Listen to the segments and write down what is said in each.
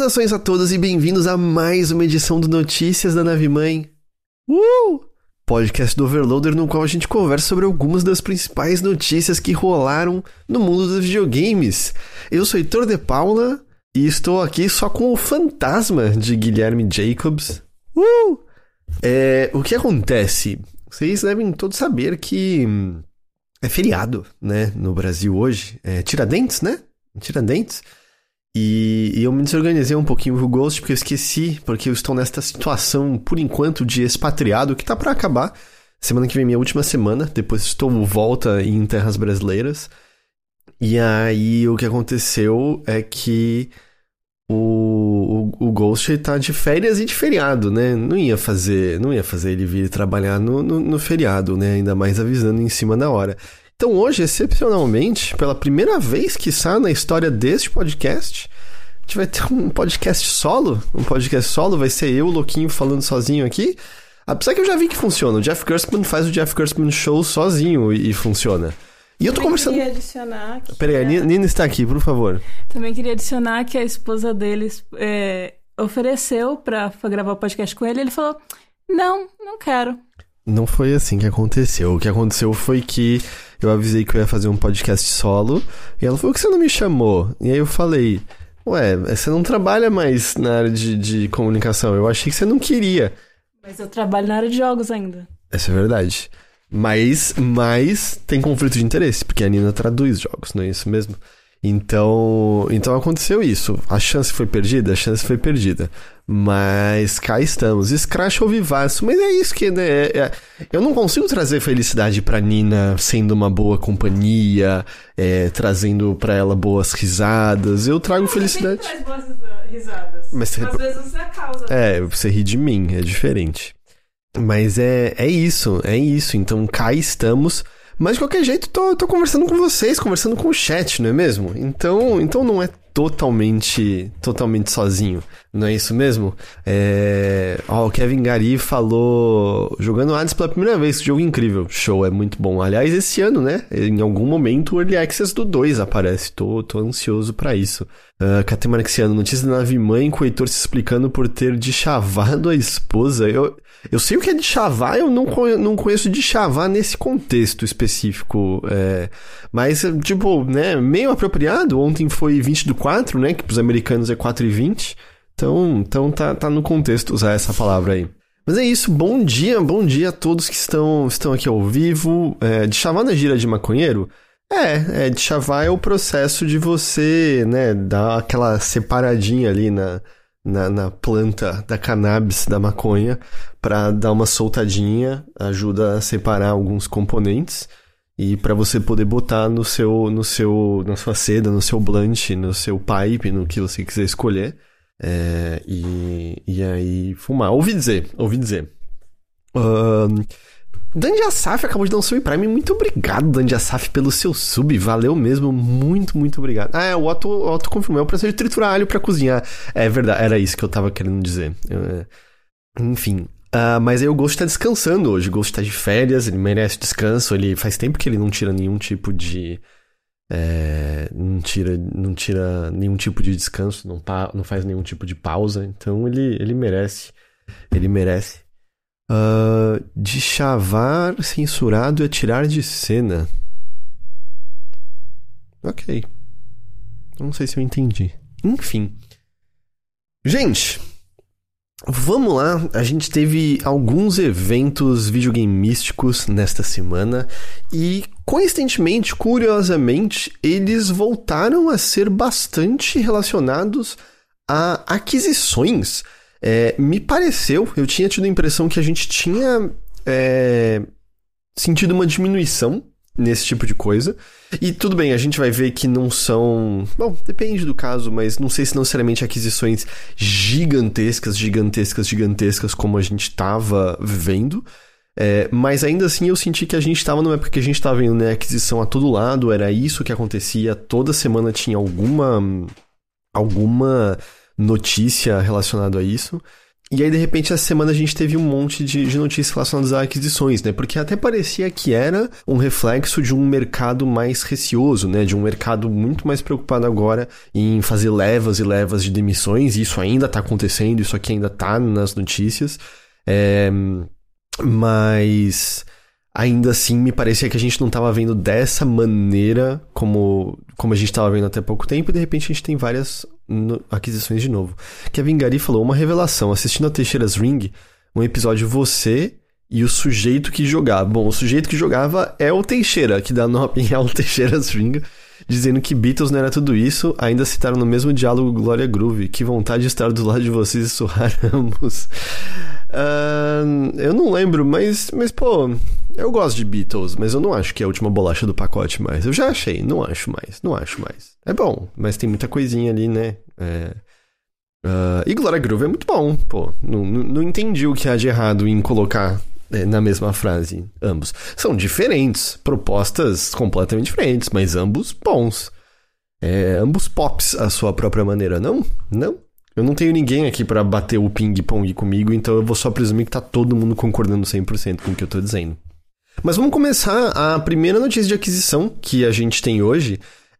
Saudações a todos e bem-vindos a mais uma edição do Notícias da Nave Mãe. Uh! Podcast do Overloader no qual a gente conversa sobre algumas das principais notícias que rolaram no mundo dos videogames. Eu sou Heitor de Paula e estou aqui só com o fantasma de Guilherme Jacobs. Uh! É, o que acontece? Vocês devem todos saber que é feriado, né, no Brasil hoje. É Tiradentes, né? Tiradentes. E, e, eu me desorganizei um pouquinho com o Ghost porque eu esqueci, porque eu estou nesta situação, por enquanto, de expatriado que tá para acabar. Semana que vem, minha última semana, depois estou volta em terras brasileiras. E aí o que aconteceu é que o, o, o Ghost tá de férias e de feriado, né? Não ia fazer, não ia fazer ele vir trabalhar no, no, no feriado, né? Ainda mais avisando em cima da hora. Então hoje, excepcionalmente, pela primeira vez que sai na história deste podcast, a gente vai ter um podcast solo. Um podcast solo vai ser eu, louquinho, falando sozinho aqui. Apesar que eu já vi que funciona. O Jeff Gerstmann faz o Jeff Gerstmann Show sozinho e, e funciona. E eu tô Também conversando. queria adicionar que Peraí, a a- Nina Nina está aqui, por favor. Também queria adicionar que a esposa deles é, ofereceu pra gravar o podcast com ele. Ele falou: Não, não quero. Não foi assim que aconteceu. O que aconteceu foi que eu avisei que eu ia fazer um podcast solo. E ela falou: Por que você não me chamou? E aí eu falei: Ué, você não trabalha mais na área de, de comunicação. Eu achei que você não queria. Mas eu trabalho na área de jogos ainda. Essa é verdade. Mas, mas tem conflito de interesse, porque a Nina traduz jogos, não é isso mesmo? Então, então aconteceu isso. A chance foi perdida? A chance foi perdida. Mas cá estamos. Scratch ou vivaço. Mas é isso que, né? é- é- eu não consigo trazer felicidade pra Nina sendo uma boa companhia, é, trazendo pra ela boas risadas. Eu trago felicidade. traz boas risadas. Mas você- Às vezes você é causa. É, você ri de mim, é diferente. Mas é, é isso, é isso. Então cá estamos. Mas de qualquer jeito, tô, tô conversando com vocês, conversando com o chat, não é mesmo? Então, então não é totalmente totalmente sozinho, não é isso mesmo? É... Ó, o Kevin Gari falou jogando Hades pela primeira vez, jogo incrível, show, é muito bom. Aliás, esse ano, né? Em algum momento o Early Access do 2 aparece, tô, tô ansioso pra isso. Uh, Kate Marxiano, notícia da nave mãe com o Heitor se explicando por ter de chavado a esposa. Eu, eu sei o que é de chavar, eu não, conhe- não conheço de chavar nesse contexto específico. é, mas, tipo, né, meio apropriado. Ontem foi 20 do 4, né? Que pros americanos é 4 e 20. Então, então tá, tá no contexto usar essa palavra aí. Mas é isso, bom dia, bom dia a todos que estão, estão aqui ao vivo. É, de chavar na gira de maconheiro? É, é, de chavar é o processo de você, né, dar aquela separadinha ali na, na, na planta da cannabis, da maconha, pra dar uma soltadinha, ajuda a separar alguns componentes e pra você poder botar no seu, no seu, na sua seda, no seu blunt, no seu pipe, no que você quiser escolher. É, e, e aí fumar. Ouvi dizer, ouvi dizer. Ahn, Dandy Asaf acabou de dar um sub Prime. Muito obrigado, Dandy Asaf, pelo seu sub. Valeu mesmo. Muito, muito obrigado. Ah, é, o Otto, o Otto confirmou. É o processo de triturar alho pra cozinhar. É verdade, era isso que eu tava querendo dizer. É, Enfim. Ah, mas aí o Ghost tá descansando hoje. O Ghost tá de férias, ele merece descanso. Ele faz tempo que ele não tira nenhum tipo de. é, não, tira, não tira nenhum tipo de descanso, não, pa, não faz nenhum tipo de pausa. Então ele, ele merece. Ele merece. Ah, de chavar censurado é tirar de cena. Ok. Não sei se eu entendi. Enfim. Gente, vamos lá. A gente teve alguns eventos videogame místicos nesta semana e, coincidentemente, curiosamente, eles voltaram a ser bastante relacionados a aquisições. É, me pareceu, eu tinha tido a impressão que a gente tinha é, sentido uma diminuição nesse tipo de coisa. E tudo bem, a gente vai ver que não são. Bom, depende do caso, mas não sei se não necessariamente aquisições gigantescas, gigantescas, gigantescas como a gente estava vendo. É, mas ainda assim eu senti que a gente estava numa época que a gente estava vendo né, aquisição a todo lado, era isso que acontecia, toda semana tinha alguma alguma notícia relacionada a isso. E aí, de repente, essa semana a gente teve um monte de, de, notícias relacionadas a aquisições, né? Porque até parecia que era um reflexo de um mercado mais receoso, né? De um mercado muito mais preocupado agora em fazer levas e levas de demissões. E isso ainda tá acontecendo, isso aqui ainda tá nas notícias. É... Mas ainda assim me parecia que a gente não estava vendo dessa maneira como, como a gente estava vendo até pouco tempo, e de repente a gente tem várias no, aquisições de novo. Kevin Gary falou uma revelação, assistindo a Teixeira's Ring, um episódio você e o sujeito que jogava. Bom, o sujeito que jogava é o Teixeira, que dá nome ao Teixeira's Ring, dizendo que Beatles não era tudo isso, ainda citaram no mesmo diálogo Glória Groove, que vontade de estar do lado de vocês e surrar ambos. Uh, eu não lembro, mas, mas pô, eu gosto de Beatles, mas eu não acho que é a última bolacha do pacote mais. Eu já achei, não acho mais, não acho mais. É bom, mas tem muita coisinha ali, né? É... Uh, e Gloria Groove é muito bom, pô. Não, não, não entendi o que há de errado em colocar é, na mesma frase ambos. São diferentes, propostas completamente diferentes, mas ambos bons. É, ambos pops à sua própria maneira, não? Não? Eu não tenho ninguém aqui para bater o ping-pong comigo, então eu vou só presumir que tá todo mundo concordando 100% com o que eu tô dizendo. Mas vamos começar. A primeira notícia de aquisição que a gente tem hoje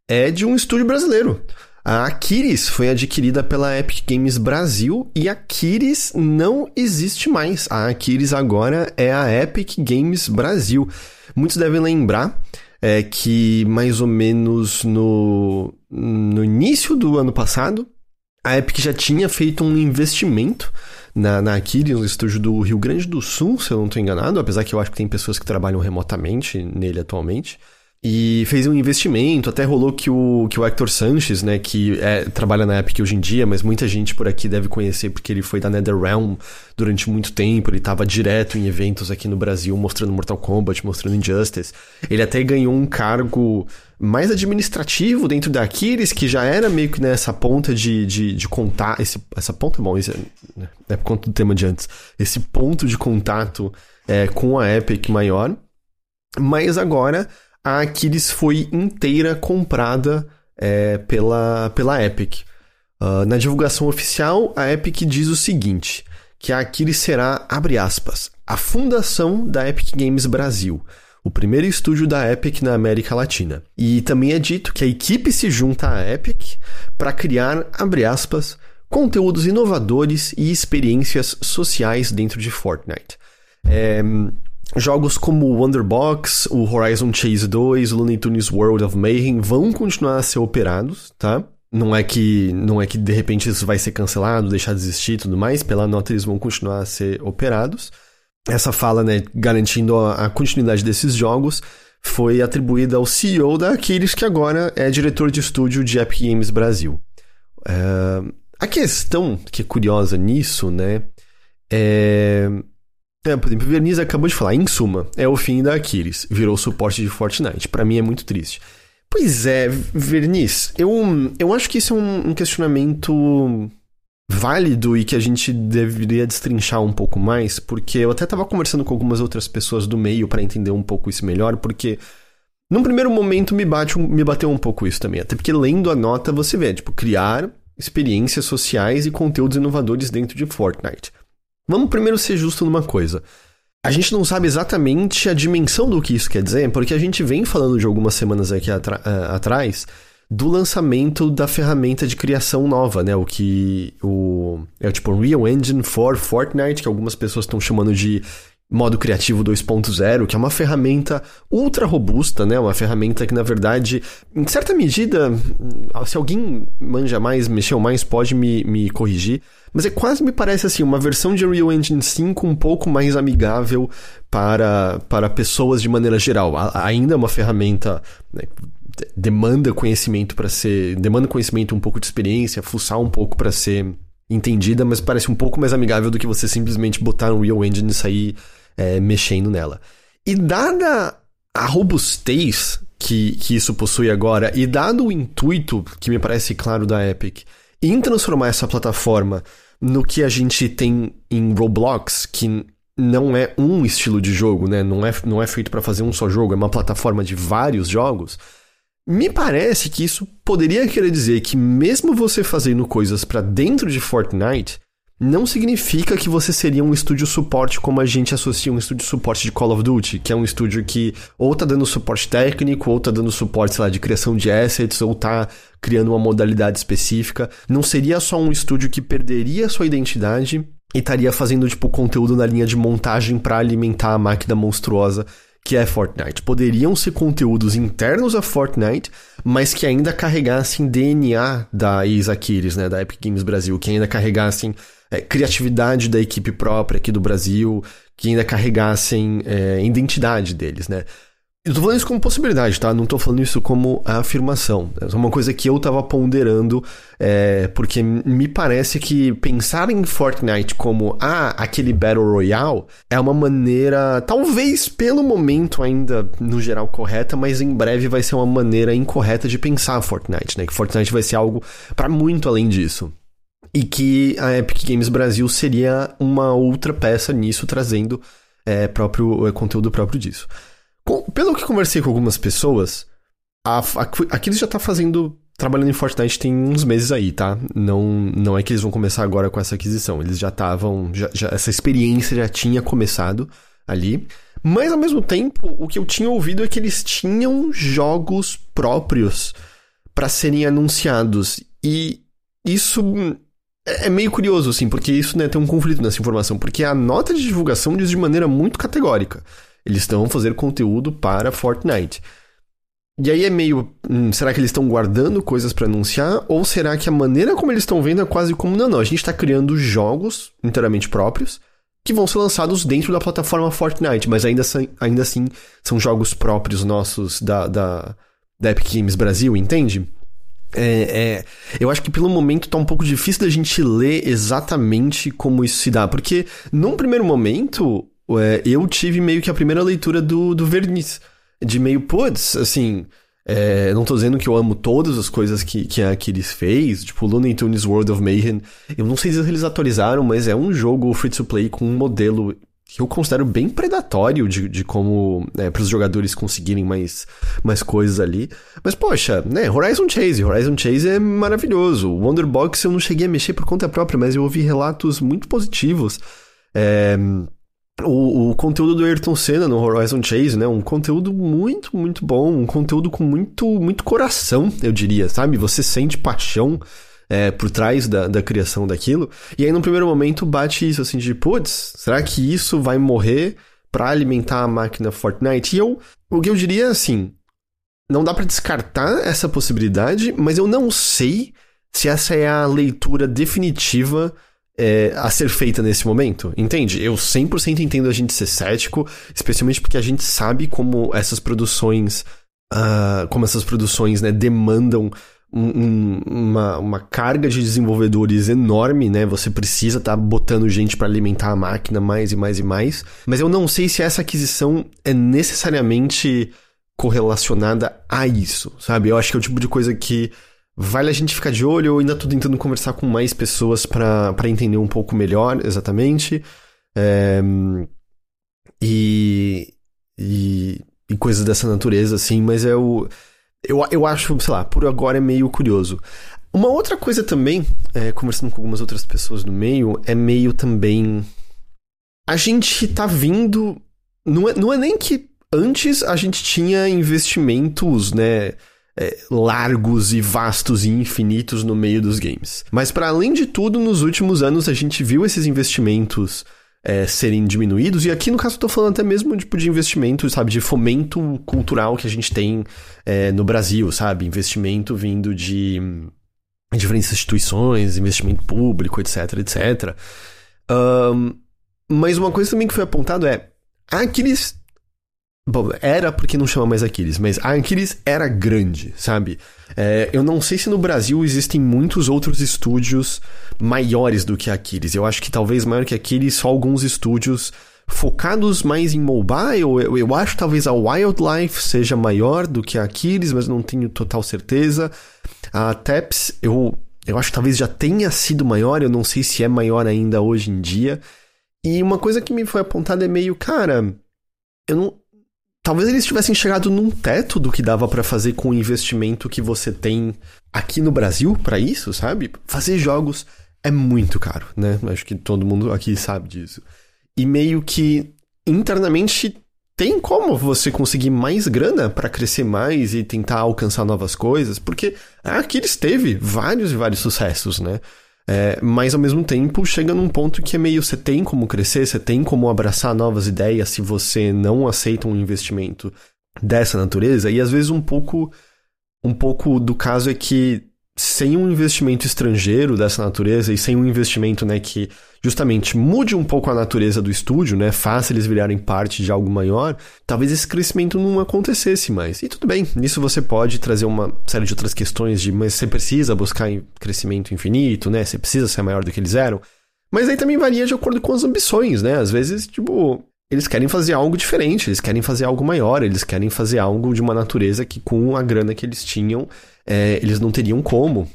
é de um estúdio brasileiro. A Aquiris foi adquirida pela Epic Games Brasil e a Aquiris não existe mais. A Aquiris agora é a Epic Games Brasil. Muitos devem lembrar é, que mais ou menos no, no início do ano passado, a Epic já tinha feito um investimento na, na Akiri, no estúdio do Rio Grande do Sul, se eu não estou enganado, apesar que eu acho que tem pessoas que trabalham remotamente nele atualmente. E fez um investimento, até rolou que o, que o Hector Sanches, né, que é, trabalha na Epic hoje em dia, mas muita gente por aqui deve conhecer porque ele foi da NetherRealm durante muito tempo, ele estava direto em eventos aqui no Brasil mostrando Mortal Kombat, mostrando Injustice. Ele até ganhou um cargo mais administrativo dentro da Aquiles, que já era meio que nessa ponta de, de, de contar. Esse, essa ponta, bom, isso é, é por conta do tema de antes. Esse ponto de contato é, com a Epic maior. Mas agora a Aquiles foi inteira comprada é, pela, pela Epic. Uh, na divulgação oficial, a Epic diz o seguinte: que a Aquiles será, abre aspas, a fundação da Epic Games Brasil, o primeiro estúdio da Epic na América Latina. E também é dito que a equipe se junta à Epic para criar, abre aspas, conteúdos inovadores e experiências sociais dentro de Fortnite. É, Jogos como o Wonderbox, o Horizon Chase 2, o Looney Tunes World of Mayhem vão continuar a ser operados, tá? Não é que não é que de repente isso vai ser cancelado, deixar de existir e tudo mais, pela nota eles vão continuar a ser operados. Essa fala, né, garantindo a, a continuidade desses jogos, foi atribuída ao CEO da Aquiles, que agora é diretor de estúdio de Epic Games Brasil. É, a questão que é curiosa nisso, né, é é, por exemplo, Verniz acabou de falar, em suma, é o fim da Aquiles, virou suporte de Fortnite. Para mim é muito triste. Pois é, Verniz, eu, eu acho que isso é um, um questionamento válido e que a gente deveria destrinchar um pouco mais, porque eu até estava conversando com algumas outras pessoas do meio para entender um pouco isso melhor, porque num primeiro momento me, bate, me bateu um pouco isso também, até porque lendo a nota você vê, tipo, criar experiências sociais e conteúdos inovadores dentro de Fortnite. Vamos primeiro ser justo numa coisa. A gente não sabe exatamente a dimensão do que isso quer dizer, porque a gente vem falando de algumas semanas aqui uh, atrás do lançamento da ferramenta de criação nova, né? O que o é o tipo Real Engine for Fortnite, que algumas pessoas estão chamando de modo criativo 2.0, que é uma ferramenta ultra robusta, né? Uma ferramenta que na verdade, em certa medida, se alguém manja mais, mexeu mais, pode me, me corrigir mas é quase me parece assim, uma versão de Unreal Engine 5 um pouco mais amigável para, para pessoas de maneira geral. A, ainda é uma ferramenta né, demanda conhecimento para ser, demanda conhecimento, um pouco de experiência, fuçar um pouco para ser entendida, mas parece um pouco mais amigável do que você simplesmente botar um Real Engine e sair é, mexendo nela. E dada a robustez que, que isso possui agora, e dado o intuito que me parece claro da Epic em transformar essa plataforma no que a gente tem em Roblox, que não é um estilo de jogo, né? Não é, não é feito para fazer um só jogo, é uma plataforma de vários jogos. Me parece que isso poderia querer dizer que mesmo você fazendo coisas para dentro de Fortnite, não significa que você seria um estúdio suporte como a gente associa um estúdio suporte de Call of Duty, que é um estúdio que ou tá dando suporte técnico, ou tá dando suporte, sei lá, de criação de assets, ou tá criando uma modalidade específica. Não seria só um estúdio que perderia sua identidade e estaria fazendo, tipo, conteúdo na linha de montagem para alimentar a máquina monstruosa que é Fortnite. Poderiam ser conteúdos internos a Fortnite, mas que ainda carregassem DNA da Isa Aquiles, né, da Epic Games Brasil, que ainda carregassem é, criatividade da equipe própria aqui do Brasil, que ainda carregassem é, identidade deles, né? Eu tô falando isso como possibilidade, tá? Não tô falando isso como afirmação. É uma coisa que eu tava ponderando, é, porque me parece que pensar em Fortnite como, ah, aquele Battle Royale, é uma maneira, talvez pelo momento ainda, no geral, correta, mas em breve vai ser uma maneira incorreta de pensar Fortnite, né? Que Fortnite vai ser algo para muito além disso e que a Epic Games Brasil seria uma outra peça nisso, trazendo é, próprio é, conteúdo próprio disso. Com, pelo que conversei com algumas pessoas, a, a, aqui eles já tá fazendo trabalhando em Fortnite tem uns meses aí, tá? Não, não é que eles vão começar agora com essa aquisição. Eles já estavam. Já, já, essa experiência já tinha começado ali. Mas ao mesmo tempo, o que eu tinha ouvido é que eles tinham jogos próprios para serem anunciados. E isso é, é meio curioso, assim, porque isso né, tem um conflito nessa informação, porque a nota de divulgação diz de maneira muito categórica. Eles estão fazendo conteúdo para Fortnite. E aí é meio. Hum, será que eles estão guardando coisas para anunciar? Ou será que a maneira como eles estão vendo é quase como. Não, não, a gente está criando jogos inteiramente próprios que vão ser lançados dentro da plataforma Fortnite, mas ainda, ainda assim são jogos próprios nossos da, da, da Epic Games Brasil, entende? É, é, eu acho que pelo momento tá um pouco difícil da gente ler exatamente como isso se dá, porque num primeiro momento é, eu tive meio que a primeira leitura do, do Verniz, de meio, putz, assim, é, não tô dizendo que eu amo todas as coisas que, que a Aquiles fez, tipo Looney Tunes World of Mayhem, eu não sei se eles atualizaram, mas é um jogo free to play com um modelo que eu considero bem predatório de, de como é, para os jogadores conseguirem mais, mais coisas ali. Mas poxa, né, Horizon Chase, Horizon Chase é maravilhoso. Wonderbox eu não cheguei a mexer por conta própria, mas eu ouvi relatos muito positivos. É, o, o, conteúdo do Ayrton Senna no Horizon Chase, né? Um conteúdo muito, muito bom, um conteúdo com muito, muito coração, eu diria, sabe? Você sente paixão é, por trás da, da criação daquilo. E aí, no primeiro momento, bate isso assim de, putz, será que isso vai morrer para alimentar a máquina Fortnite? E eu, o que eu diria assim, não dá para descartar essa possibilidade, mas eu não sei se essa é a leitura definitiva é, a ser feita nesse momento, entende? Eu 100% entendo a gente ser cético, especialmente porque a gente sabe como essas produções, uh, como essas produções, né, demandam um, uma, uma carga de desenvolvedores enorme, né? Você precisa estar tá botando gente para alimentar a máquina mais e mais e mais. Mas eu não sei se essa aquisição é necessariamente correlacionada a isso, sabe? Eu acho que é o tipo de coisa que vale a gente ficar de olho. Eu ainda tô tentando conversar com mais pessoas para entender um pouco melhor exatamente. É, e, e, e coisas dessa natureza, assim, mas é o eu, eu acho, sei lá, por agora é meio curioso. Uma outra coisa também, é, conversando com algumas outras pessoas no meio, é meio também. A gente tá vindo. Não é, não é nem que antes a gente tinha investimentos, né? É, largos e vastos e infinitos no meio dos games. Mas para além de tudo, nos últimos anos a gente viu esses investimentos é, serem diminuídos. E aqui, no caso, eu tô falando até mesmo tipo, de investimento, sabe? De fomento cultural que a gente tem é, no Brasil, sabe? Investimento vindo de diferentes instituições, investimento público, etc, etc. Um, mas uma coisa também que foi apontado é Aquiles. Bom, era porque não chama mais Aquiles, mas a Aquiles era grande, sabe? É, eu não sei se no Brasil existem muitos outros estúdios maiores do que a Aquiles. Eu acho que talvez maior que a Aquiles só alguns estúdios focados mais em mobile. Eu, eu acho talvez a Wildlife seja maior do que a Aquiles, mas não tenho total certeza. A Taps, eu, eu acho que talvez já tenha sido maior, eu não sei se é maior ainda hoje em dia. E uma coisa que me foi apontada é meio, cara, eu não, talvez eles tivessem chegado num teto do que dava para fazer com o investimento que você tem aqui no Brasil para isso, sabe? Fazer jogos é muito caro, né? Acho que todo mundo aqui sabe disso. E meio que internamente tem como você conseguir mais grana para crescer mais e tentar alcançar novas coisas, porque aqui eles teve vários e vários sucessos, né? É, mas ao mesmo tempo chega num ponto que é meio você tem como crescer, você tem como abraçar novas ideias se você não aceita um investimento dessa natureza, e às vezes um pouco um pouco do caso é que sem um investimento estrangeiro dessa natureza e sem um investimento né, que justamente mude um pouco a natureza do estúdio, né, faça eles virarem parte de algo maior, talvez esse crescimento não acontecesse mais. E tudo bem, nisso você pode trazer uma série de outras questões de, mas você precisa buscar crescimento infinito, né, você precisa ser maior do que eles eram. Mas aí também varia de acordo com as ambições, né? Às vezes, tipo, eles querem fazer algo diferente, eles querem fazer algo maior, eles querem fazer algo de uma natureza que com a grana que eles tinham, é, eles não teriam como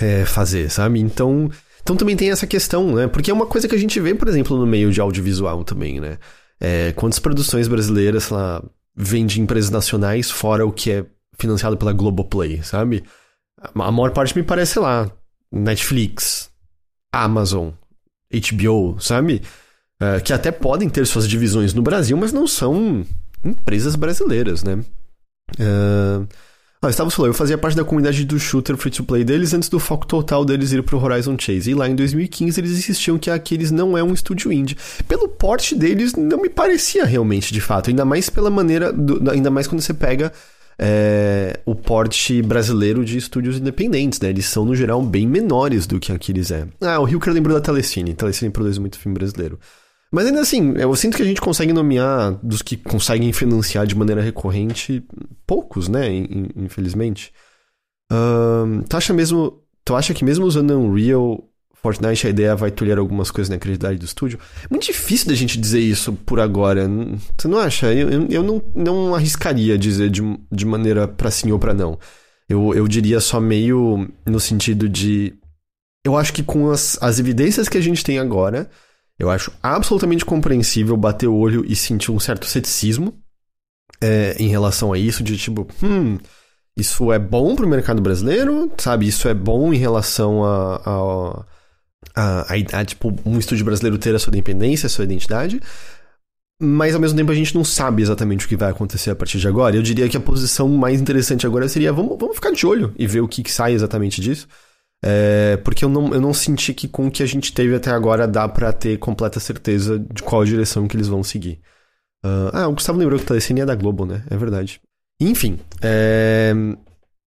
é, fazer, sabe? Então, então também tem essa questão, né? Porque é uma coisa que a gente vê, por exemplo, no meio de audiovisual também, né? É, quantas produções brasileiras, sei lá, vêm de empresas nacionais fora o que é financiado pela Globoplay, sabe? A maior parte me parece, sei lá, Netflix, Amazon, HBO, sabe? Uh, que até podem ter suas divisões no Brasil, mas não são empresas brasileiras, né? Uh, ah, eu fazia parte da comunidade do shooter free-to-play deles antes do foco total deles ir pro Horizon Chase. E lá em 2015 eles insistiam que aqueles não é um estúdio indie. Pelo porte deles, não me parecia realmente, de fato. Ainda mais pela maneira. Do, ainda mais quando você pega é, o porte brasileiro de estúdios independentes, né? Eles são, no geral, bem menores do que aqueles é. Ah, o Hilker lembrou da Telecine. Telecine produz muito filme brasileiro. Mas ainda assim, eu sinto que a gente consegue nomear dos que conseguem financiar de maneira recorrente, poucos, né? Infelizmente. Uh, tu acha mesmo. Tu acha que mesmo usando Unreal, Fortnite, a ideia vai tolher algumas coisas na credibilidade do estúdio? Muito difícil da gente dizer isso por agora. Tu não acha? Eu, eu não, não arriscaria dizer de, de maneira para sim ou pra não. Eu, eu diria só meio no sentido de. Eu acho que com as, as evidências que a gente tem agora eu acho absolutamente compreensível bater o olho e sentir um certo ceticismo é, em relação a isso, de tipo, hum, isso é bom pro mercado brasileiro, sabe? Isso é bom em relação a, a, a, a, a tipo, um estúdio brasileiro ter a sua independência, a sua identidade. Mas ao mesmo tempo a gente não sabe exatamente o que vai acontecer a partir de agora. Eu diria que a posição mais interessante agora seria vamos, vamos ficar de olho e ver o que, que sai exatamente disso. É, porque eu não, eu não senti que com o que a gente teve até agora dá para ter completa certeza de qual direção que eles vão seguir. Uh, ah, o Gustavo lembrou que o Telecine é da Globo, né? É verdade. Enfim, é,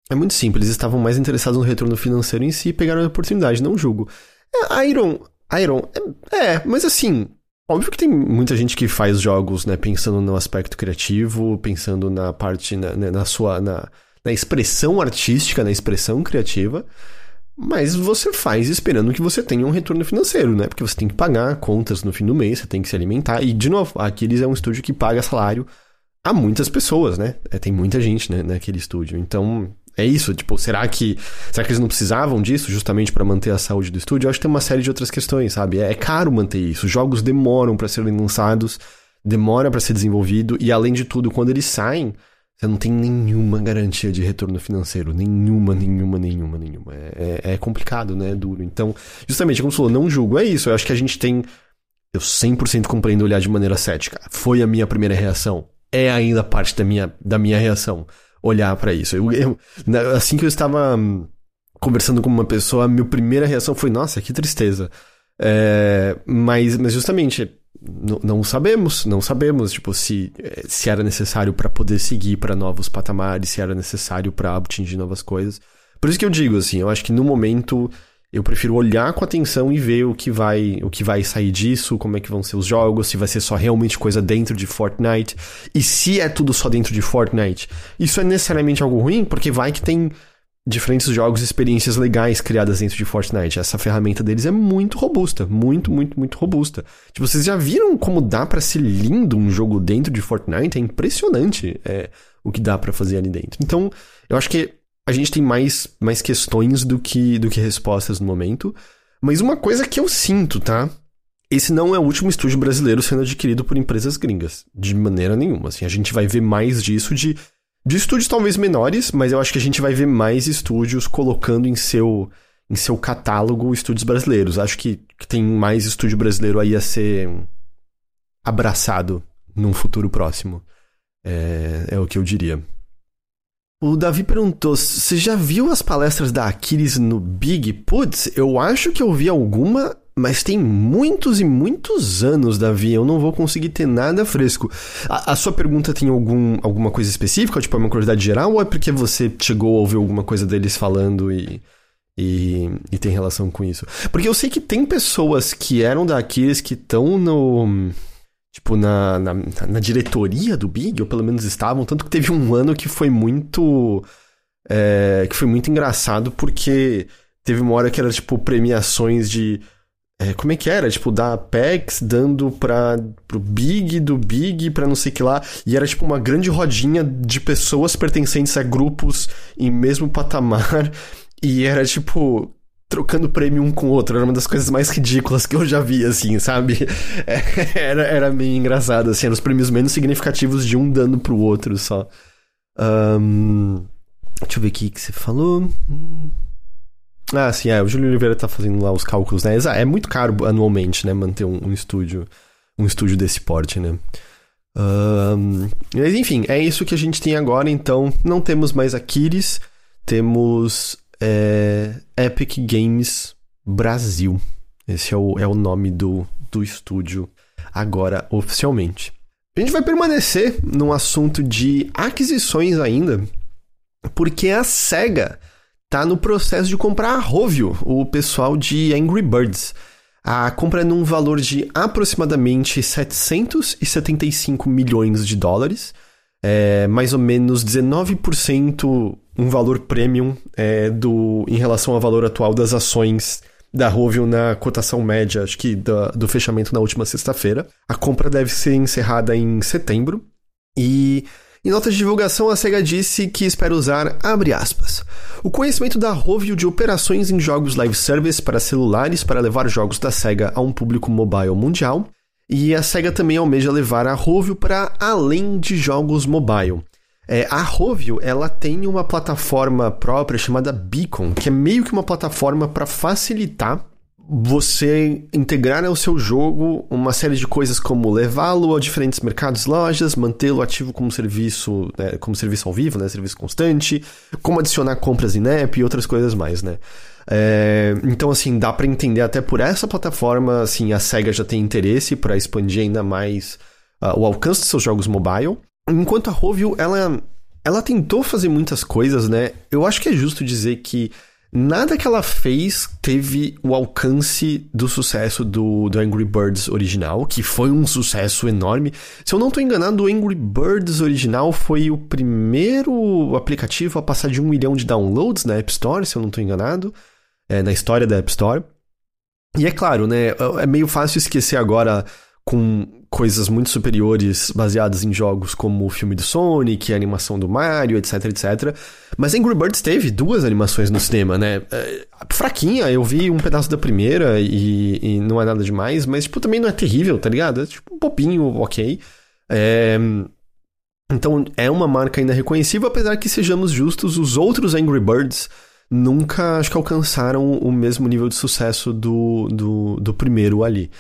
é muito simples. Eles estavam mais interessados no retorno financeiro em si e pegaram a oportunidade, não julgo. É, Iron, Iron, é, é, mas assim, Óbvio que tem muita gente que faz jogos, né, pensando no aspecto criativo, pensando na parte, na, né, na sua, na, na expressão artística, na expressão criativa. Mas você faz esperando que você tenha um retorno financeiro, né? Porque você tem que pagar contas no fim do mês, você tem que se alimentar. E, de novo, aqueles é um estúdio que paga salário a muitas pessoas, né? É, tem muita gente né, naquele estúdio. Então, é isso. Tipo, será que, será que eles não precisavam disso justamente para manter a saúde do estúdio? Eu acho que tem uma série de outras questões, sabe? É, é caro manter isso. Jogos demoram para serem lançados, demora para ser desenvolvido. E, além de tudo, quando eles saem você não tem nenhuma garantia de retorno financeiro. Nenhuma, nenhuma, nenhuma, nenhuma. É, é, é complicado, né? É duro. Então, justamente, como você falou, não julgo. É isso. Eu acho que a gente tem. Eu 100% compreendo olhar de maneira cética. Foi a minha primeira reação. É ainda parte da minha, da minha reação olhar para isso. Eu, eu, assim que eu estava hum, conversando com uma pessoa, a minha primeira reação foi: nossa, que tristeza. É, mas, mas justamente não sabemos, não sabemos, tipo, se, eh, se era necessário para poder seguir para novos patamares, se era necessário para atingir novas coisas. Por isso que eu digo assim, eu acho que no momento eu prefiro olhar com atenção e ver o que vai, o que vai sair disso, como é que vão ser os jogos, se vai ser só realmente coisa dentro de Fortnite. E se é tudo só dentro de Fortnite, isso é necessariamente algo ruim, porque vai que tem diferentes jogos e experiências legais criadas dentro de Fortnite. Essa ferramenta deles é muito robusta, muito, muito, muito robusta. Tipo, vocês já viram como dá para ser lindo um jogo dentro de Fortnite? É impressionante é, o que dá para fazer ali dentro. Então, eu acho que a gente tem mais, mais questões do que, do que respostas no momento. Mas uma coisa que eu sinto, tá? Esse não é o último estúdio brasileiro sendo adquirido por empresas gringas. De maneira nenhuma. Assim, a gente vai ver mais disso de de estúdios talvez menores, mas eu acho que a gente vai ver mais estúdios colocando em seu em seu catálogo estúdios brasileiros. Acho que, que tem mais estúdio brasileiro aí a ser abraçado num futuro próximo. É, é o que eu diria. O Davi perguntou: você já viu as palestras da Aquiles no Big? Putz, eu acho que eu vi alguma, mas tem muitos e muitos anos, Davi. Eu não vou conseguir ter nada fresco. A, a sua pergunta tem algum, alguma coisa específica? Tipo, é uma curiosidade geral? Ou é porque você chegou a ouvir alguma coisa deles falando e, e, e tem relação com isso? Porque eu sei que tem pessoas que eram da Aquiles que estão no tipo, na, na, na, diretoria do Big, ou pelo menos estavam, tanto que teve um ano que foi muito. É, que foi muito engraçado, porque teve uma hora que era, tipo, premiações de. É, como é que era? Tipo, da Apex dando pra, pro Big, do Big pra não sei que lá. E era, tipo, uma grande rodinha de pessoas pertencentes a grupos em mesmo patamar. E era, tipo, trocando prêmio um com o outro. Era uma das coisas mais ridículas que eu já vi, assim, sabe? É, era, era meio engraçado, assim. Eram os prêmios menos significativos de um dando pro outro só. Um, deixa eu ver aqui o que você falou. Ah, sim, é. O Júlio Oliveira tá fazendo lá os cálculos, né? É muito caro anualmente, né? Manter um, um estúdio. Um estúdio desse porte, né? Um, mas enfim, é isso que a gente tem agora, então não temos mais Aquiles, temos é Epic Games Brasil. Esse é o, é o nome do, do estúdio agora oficialmente. A gente vai permanecer no assunto de aquisições ainda, porque a SEGA tá no processo de comprar a Rovio, o pessoal de Angry Birds. A compra é num valor de aproximadamente 775 milhões de dólares, é mais ou menos 19% um valor premium é, do, em relação ao valor atual das ações da Rovio na cotação média, acho que do, do fechamento na última sexta-feira. A compra deve ser encerrada em setembro. E em nota de divulgação, a SEGA disse que espera usar, aspas, o conhecimento da Rovio de operações em jogos live service para celulares para levar jogos da SEGA a um público mobile mundial. E a SEGA também almeja levar a Rovio para além de jogos mobile. É, a Rovio, ela tem uma plataforma própria chamada Beacon, que é meio que uma plataforma para facilitar você integrar ao seu jogo uma série de coisas como levá-lo a diferentes mercados, lojas, mantê-lo ativo como serviço, né, como serviço ao vivo, né, serviço constante, como adicionar compras em app e outras coisas mais, né. É, então, assim, dá para entender até por essa plataforma, assim, a SEGA já tem interesse para expandir ainda mais uh, o alcance de seus jogos mobile. Enquanto a Rovio, ela, ela tentou fazer muitas coisas, né? Eu acho que é justo dizer que nada que ela fez teve o alcance do sucesso do, do Angry Birds original, que foi um sucesso enorme. Se eu não estou enganado, o Angry Birds original foi o primeiro aplicativo a passar de um milhão de downloads na App Store, se eu não estou enganado, é, na história da App Store. E é claro, né? É meio fácil esquecer agora com coisas muito superiores baseadas em jogos como o filme do Sonic, a animação do Mario, etc, etc. Mas Angry Birds teve duas animações no cinema, né? É, fraquinha, eu vi um pedaço da primeira e, e, não é nada demais, mas tipo, também não é terrível, tá ligado? É tipo um popinho, ok. É... Então é uma marca ainda reconhecível, apesar que sejamos justos, os outros Angry Birds nunca acho que alcançaram o mesmo nível de sucesso do, do, do primeiro ali.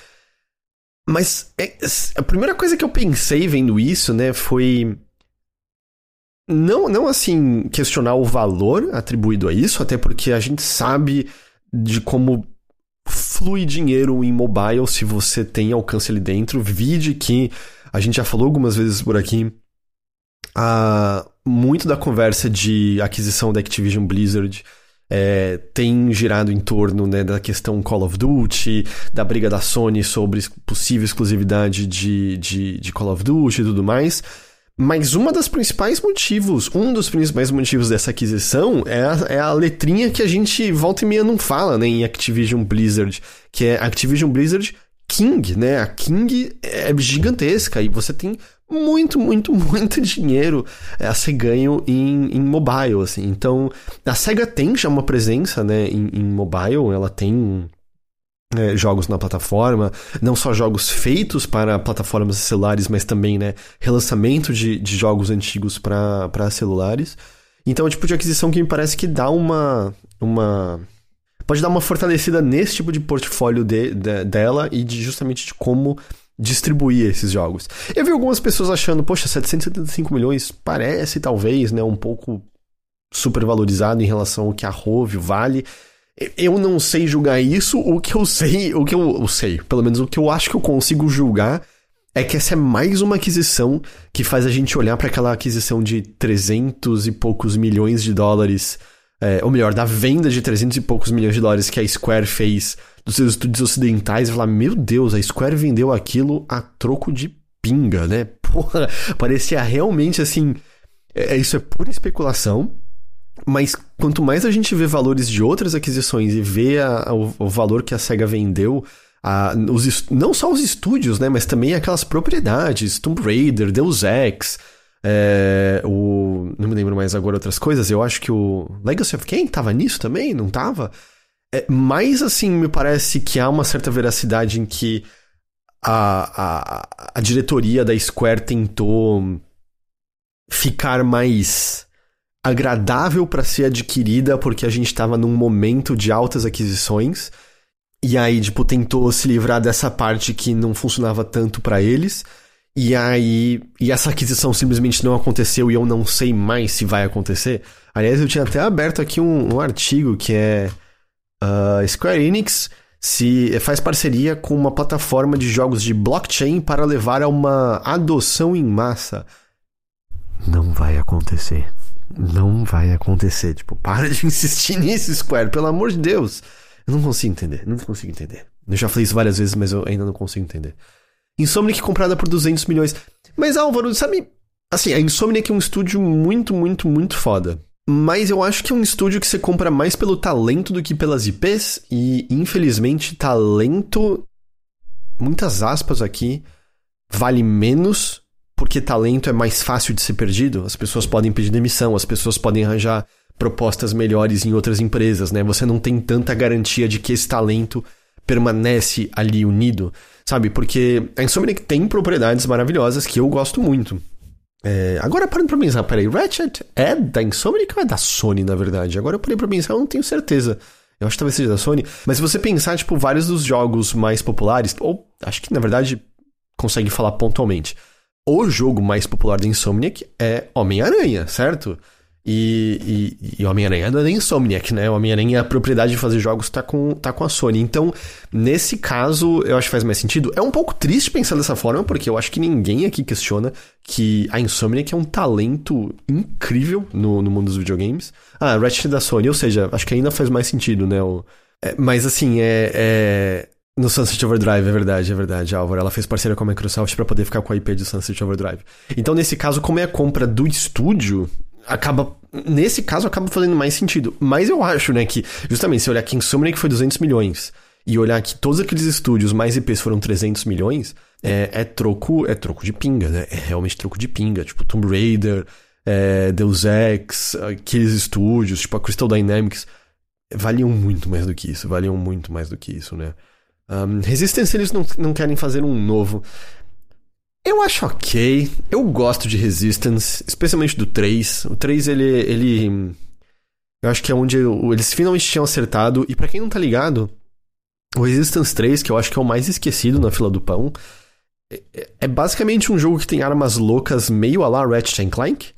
Mas é, a primeira coisa que eu pensei vendo isso, né, foi. Não, não assim, questionar o valor atribuído a isso, até porque a gente sabe de como flui dinheiro em mobile se você tem alcance ali dentro. Vide que a gente já falou algumas vezes por aqui. Uh, muito da conversa de aquisição da Activision Blizzard é, tem girado em torno né, da questão Call of Duty, da briga da Sony sobre possível exclusividade de, de, de Call of Duty e tudo mais. Mas uma das principais motivos, um dos principais motivos dessa aquisição é a, é a letrinha que a gente volta e meia não fala né, em Activision Blizzard, que é Activision Blizzard King, né? A King é gigantesca e você tem muito, muito, muito dinheiro a ser ganho em, em mobile, assim. Então, a SEGA tem já uma presença, né, em, em mobile, ela tem é, jogos na plataforma, não só jogos feitos para plataformas celulares, mas também, né, relançamento de, de jogos antigos para celulares. Então, é o tipo de aquisição que me parece que dá uma, uma pode dar uma fortalecida nesse tipo de portfólio de, de, dela e de justamente de como distribuir esses jogos. Eu vi algumas pessoas achando, poxa, 775 milhões parece talvez, né, um pouco supervalorizado em relação ao que a Rovio vale. Eu não sei julgar isso, o que eu sei, o que eu, eu sei, pelo menos o que eu acho que eu consigo julgar é que essa é mais uma aquisição que faz a gente olhar para aquela aquisição de 300 e poucos milhões de dólares, é, ou melhor, da venda de 300 e poucos milhões de dólares que a Square fez dos seus estúdios ocidentais e falar: Meu Deus, a Square vendeu aquilo a troco de pinga, né? Porra, parecia realmente assim. É, isso é pura especulação. Mas quanto mais a gente vê valores de outras aquisições e vê a, o, o, valor que a SEGA vendeu, a, os, não só os estúdios, né, mas também aquelas propriedades, Tomb Raider, Deus Ex, é, o, não me lembro mais agora outras coisas, eu acho que o Legacy of Kain tava nisso também, não tava? É, mas assim, me parece que há uma certa veracidade em que a, a, a diretoria da Square tentou ficar mais agradável para ser adquirida porque a gente estava num momento de altas aquisições. E aí, tipo, tentou se livrar dessa parte que não funcionava tanto para eles. E aí, e essa aquisição simplesmente não aconteceu e eu não sei mais se vai acontecer. Aliás, eu tinha até aberto aqui um, um artigo que é uh, Square Enix se faz parceria com uma plataforma de jogos de blockchain para levar a uma adoção em massa. Não vai acontecer. Não vai acontecer. Tipo, para de insistir nisso, Square, pelo amor de Deus. Eu não consigo entender, não consigo entender. Eu já falei isso várias vezes, mas eu ainda não consigo entender. Insomniac comprada por 200 milhões. Mas Álvaro, sabe? Assim, a Insomniac é um estúdio muito, muito, muito foda. Mas eu acho que é um estúdio que você compra mais pelo talento do que pelas IPs. E, infelizmente, talento, muitas aspas aqui, vale menos porque talento é mais fácil de ser perdido, as pessoas podem pedir demissão, as pessoas podem arranjar propostas melhores em outras empresas, né? Você não tem tanta garantia de que esse talento permanece ali unido, sabe? Porque a Insomniac tem propriedades maravilhosas que eu gosto muito. É, agora parando pra pensar, peraí, Ratchet é da Insomniac ou é da Sony, na verdade? Agora eu parei pra pensar, eu não tenho certeza. Eu acho que talvez seja da Sony. Mas se você pensar, tipo, vários dos jogos mais populares, ou acho que na verdade consegue falar pontualmente o jogo mais popular da Insomniac é Homem-Aranha, certo? E, e, e Homem-Aranha não é da Insomniac, né? Homem-Aranha, a propriedade de fazer jogos tá com, tá com a Sony. Então, nesse caso, eu acho que faz mais sentido. É um pouco triste pensar dessa forma, porque eu acho que ninguém aqui questiona que a Insomniac é um talento incrível no, no mundo dos videogames. Ah, Ratchet da Sony, ou seja, acho que ainda faz mais sentido, né? O, é, mas assim, é, é no Sunset Overdrive, é verdade, é verdade, Álvaro. Ela fez parceria com a Microsoft para poder ficar com a IP de Sunset Overdrive. Então, nesse caso, como é a compra do estúdio, acaba. Nesse caso, acaba fazendo mais sentido. Mas eu acho, né, que, justamente, se olhar que Insomniac foi 200 milhões e olhar que todos aqueles estúdios mais IPs foram 300 milhões, é, é troco é troco de pinga, né? É realmente troco de pinga. Tipo, Tomb Raider, é, Deus Ex, aqueles estúdios, tipo a Crystal Dynamics, valiam muito mais do que isso, valiam muito mais do que isso, né? Um, Resistance eles não, não querem fazer um novo. Eu acho ok. Eu gosto de Resistance, especialmente do 3. O 3 ele. ele eu acho que é onde eles finalmente tinham acertado. E para quem não tá ligado, o Resistance 3, que eu acho que é o mais esquecido na fila do pão, é, é basicamente um jogo que tem armas loucas meio a lá Ratchet Clank.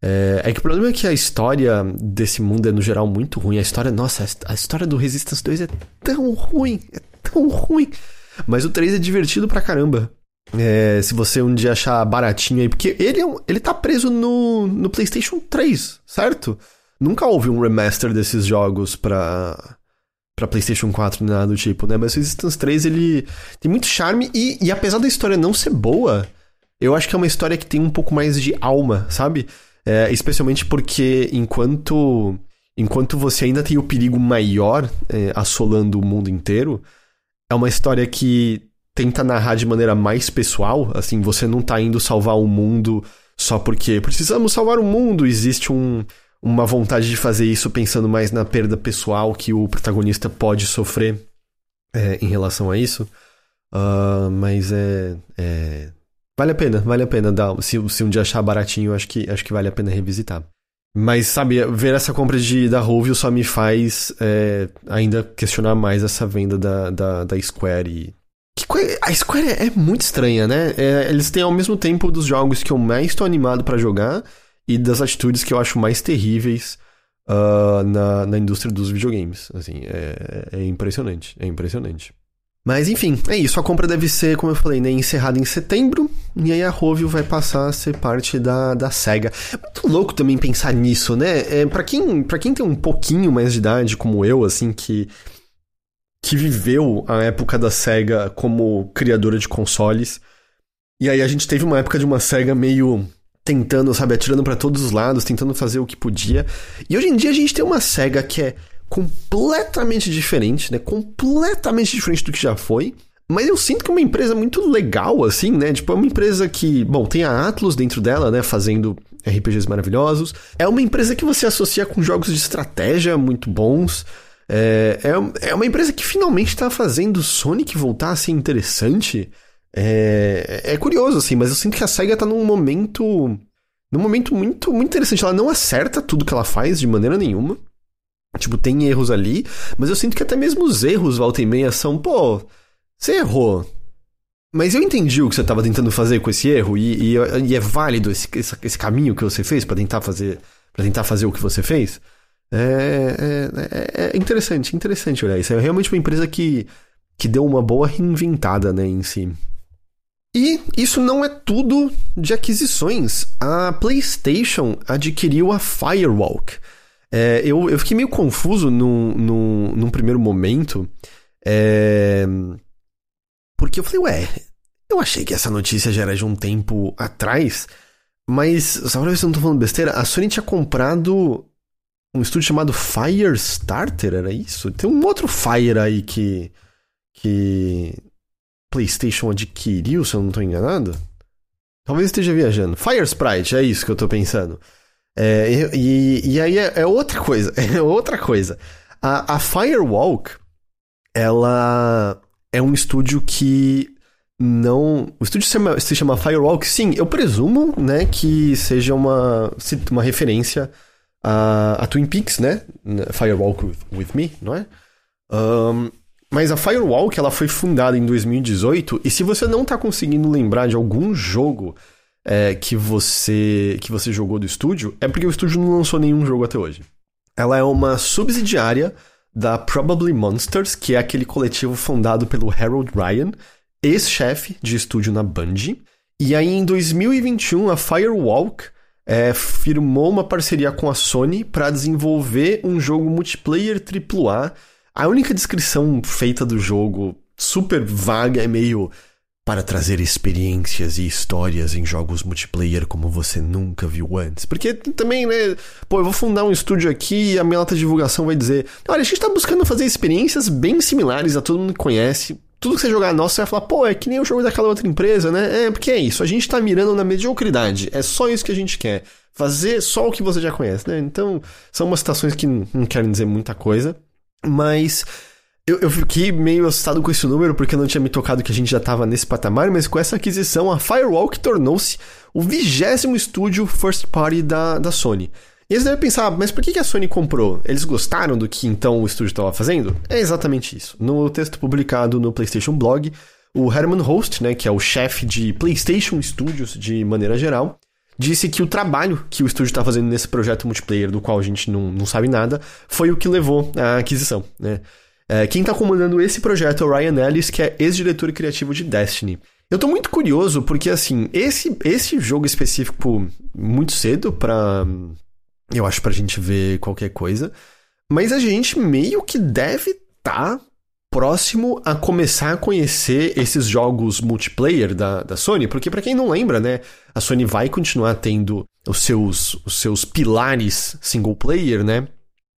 É, é, que o problema é que a história desse mundo é, no geral, muito ruim. A história, nossa, a história do Resistance 2 é tão ruim, é tão ruim. Mas o 3 é divertido pra caramba. É, se você um dia achar baratinho aí, porque ele, é ele tá preso no, no PlayStation 3, certo? Nunca houve um remaster desses jogos pra, pra PlayStation 4 nem nada do tipo, né? Mas o Resistance 3 ele tem muito charme e, e apesar da história não ser boa, eu acho que é uma história que tem um pouco mais de alma, sabe? É, especialmente porque enquanto enquanto você ainda tem o perigo maior é, assolando o mundo inteiro, é uma história que tenta narrar de maneira mais pessoal, assim, você não tá indo salvar o mundo só porque precisamos salvar o mundo, existe um, uma vontade de fazer isso pensando mais na perda pessoal que o protagonista pode sofrer é, em relação a isso. Uh, mas é, é, Vale a pena, vale a pena dar. Se, se um dia achar baratinho, acho que, acho que vale a pena revisitar. Mas, sabe, ver essa compra de, da Rovio só me faz é, ainda questionar mais essa venda da, da, da Square. E... Que, a Square é, é muito estranha, né? É, eles têm ao mesmo tempo dos jogos que eu mais estou animado para jogar e das atitudes que eu acho mais terríveis uh, na, na indústria dos videogames. Assim, é, é impressionante, é impressionante. Mas enfim, é isso. A compra deve ser, como eu falei, né, encerrada em setembro. E aí a Rovio vai passar a ser parte da, da SEGA. É muito louco também pensar nisso, né? É, para quem, pra quem tem um pouquinho mais de idade, como eu, assim, que, que viveu a época da SEGA como criadora de consoles. E aí a gente teve uma época de uma SEGA meio tentando, sabe, atirando para todos os lados, tentando fazer o que podia. E hoje em dia a gente tem uma SEGA que é completamente diferente, né? Completamente diferente do que já foi. Mas eu sinto que é uma empresa muito legal, assim, né? Tipo, é uma empresa que, bom, tem a Atlus dentro dela, né? Fazendo RPGs maravilhosos. É uma empresa que você associa com jogos de estratégia muito bons. É, é, é uma empresa que finalmente está fazendo Sonic voltar a ser interessante. É, é curioso, assim, mas eu sinto que a SEGA tá num momento. Num momento muito, muito interessante. Ela não acerta tudo que ela faz de maneira nenhuma. Tipo, tem erros ali, mas eu sinto que até mesmo os erros, volta e meia, são, pô, você errou. Mas eu entendi o que você estava tentando fazer com esse erro, e, e, e é válido esse, esse, esse, caminho que você fez para tentar fazer para tentar fazer o que você fez. É, é, é, interessante, interessante olhar isso. É realmente uma empresa que, que deu uma boa reinventada né, em si. E isso não é tudo de aquisições. A PlayStation adquiriu a Firewalk. É, eu, eu fiquei meio confuso num, num, num primeiro momento. É, porque eu falei, ué, eu achei que essa notícia já era de um tempo atrás. Mas, só pra ver se eu não tô falando besteira, a Sony tinha comprado um estúdio chamado Firestarter, era isso? Tem um outro Fire aí que. que. PlayStation adquiriu, se eu não tô enganado. Talvez esteja viajando. Fire Sprite, é isso que eu tô pensando. É, e, e aí é, é, outra coisa, é outra coisa. A, a Firewalk, ela é um estúdio que não... O estúdio se chama, se chama Firewalk, sim, eu presumo, né, que seja uma, uma referência a, a Twin Peaks, né? Firewalk with, Me, não é? Um, mas a Firewalk, ela foi fundada em 2018, e se você não tá conseguindo lembrar de algum jogo é, que você que você jogou do estúdio, é porque o estúdio não lançou nenhum jogo até hoje. Ela é uma subsidiária da Probably Monsters, que é aquele coletivo fundado pelo Harold Ryan, ex-chefe de estúdio na Bungie. E aí em 2021 a Firewalk é, firmou uma parceria com a Sony para desenvolver um jogo multiplayer AAA. A única descrição feita do jogo, super vaga, é meio para trazer experiências e histórias em jogos multiplayer como você nunca viu antes. Porque também, né, pô, eu vou fundar um estúdio aqui e a minha nota de divulgação vai dizer: olha, a gente tá buscando fazer experiências bem similares a todo mundo que conhece. Tudo que você jogar nosso, você vai falar, pô, é que nem o jogo daquela outra empresa, né? É, porque é isso, a gente tá mirando na mediocridade. É só isso que a gente quer. Fazer só o que você já conhece, né? Então, são umas situações que não querem dizer muita coisa. Mas eu, eu, fiquei meio assustado com esse número porque eu não tinha me tocado que a gente já estava nesse patamar, mas com essa aquisição, a Firewalk tornou-se o vigésimo estúdio first party da, da Sony. E eles devem pensar, mas por que, a Sony comprou? Eles gostaram do que então o estúdio estava fazendo? É exatamente isso. No texto publicado no PlayStation Blog, o Herman Host, né, que é o chefe de PlayStation Studios de maneira geral, disse que o trabalho que o estúdio está fazendo nesse projeto multiplayer, do qual a gente não, não sabe nada, foi o que levou à aquisição. Né? É, quem está comandando esse projeto é o Ryan Ellis, que é ex-diretor criativo de Destiny. Eu tô muito curioso porque, assim, esse, esse jogo específico, muito cedo para Eu acho pra gente ver qualquer coisa. Mas a gente meio que deve estar tá próximo a começar a conhecer esses jogos multiplayer da, da Sony, porque para quem não lembra, né, a Sony vai continuar tendo os seus, os seus pilares single player, né?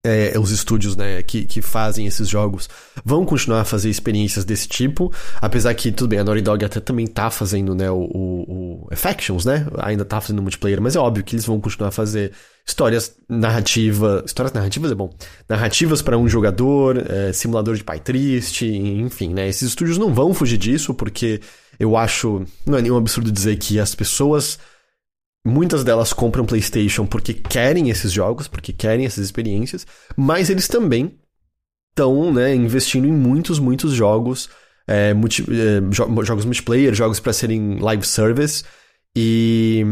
É, os estúdios né, que, que fazem esses jogos vão continuar a fazer experiências desse tipo, apesar que, tudo bem, a Naughty Dog até também tá fazendo né, o, o, o né? Ainda tá fazendo multiplayer, mas é óbvio que eles vão continuar a fazer histórias narrativas. Histórias narrativas é bom. Narrativas para um jogador, é, simulador de pai triste, enfim, né? Esses estúdios não vão fugir disso, porque eu acho. Não é nenhum absurdo dizer que as pessoas Muitas delas compram PlayStation porque querem esses jogos, porque querem essas experiências, mas eles também estão né, investindo em muitos, muitos jogos, é, multi, é, jo jogos multiplayer, jogos para serem live service. E,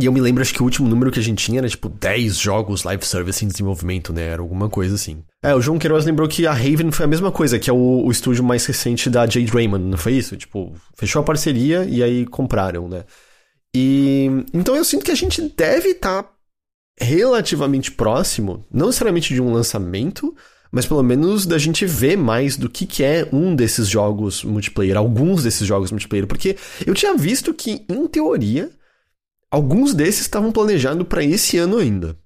e eu me lembro, acho que o último número que a gente tinha era tipo 10 jogos live service em desenvolvimento, né? Era alguma coisa assim. É, o João Queiroz lembrou que a Raven foi a mesma coisa, que é o, o estúdio mais recente da Jade Raymond, não foi isso? Tipo, fechou a parceria e aí compraram, né? E então eu sinto que a gente deve estar tá relativamente próximo, não necessariamente de um lançamento, mas pelo menos da gente ver mais do que, que é um desses jogos multiplayer, alguns desses jogos multiplayer, porque eu tinha visto que, em teoria, alguns desses estavam planejados para esse ano ainda.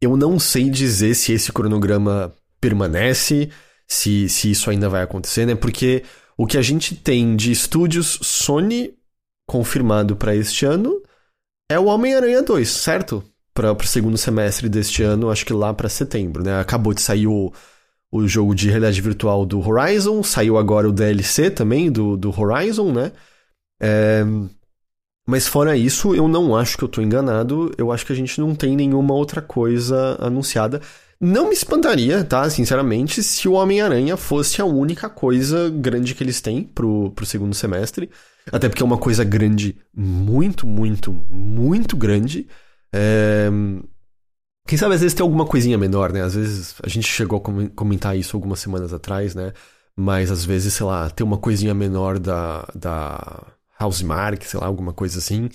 Eu não sei dizer se esse cronograma permanece, se, se isso ainda vai acontecer, né? Porque o que a gente tem de estúdios Sony confirmado para este ano é o Homem-Aranha 2, certo? Para o segundo semestre deste ano, acho que lá para setembro, né? Acabou de sair o, o jogo de realidade virtual do Horizon, saiu agora o DLC também do, do Horizon, né? É... Mas fora isso, eu não acho que eu tô enganado, eu acho que a gente não tem nenhuma outra coisa anunciada. Não me espantaria, tá? Sinceramente, se o Homem-Aranha fosse a única coisa grande que eles têm pro, pro segundo semestre. Até porque é uma coisa grande, muito, muito, muito grande. É... Quem sabe às vezes tem alguma coisinha menor, né? Às vezes a gente chegou a comentar isso algumas semanas atrás, né? Mas às vezes, sei lá, tem uma coisinha menor da, da Housemark, sei lá, alguma coisa assim.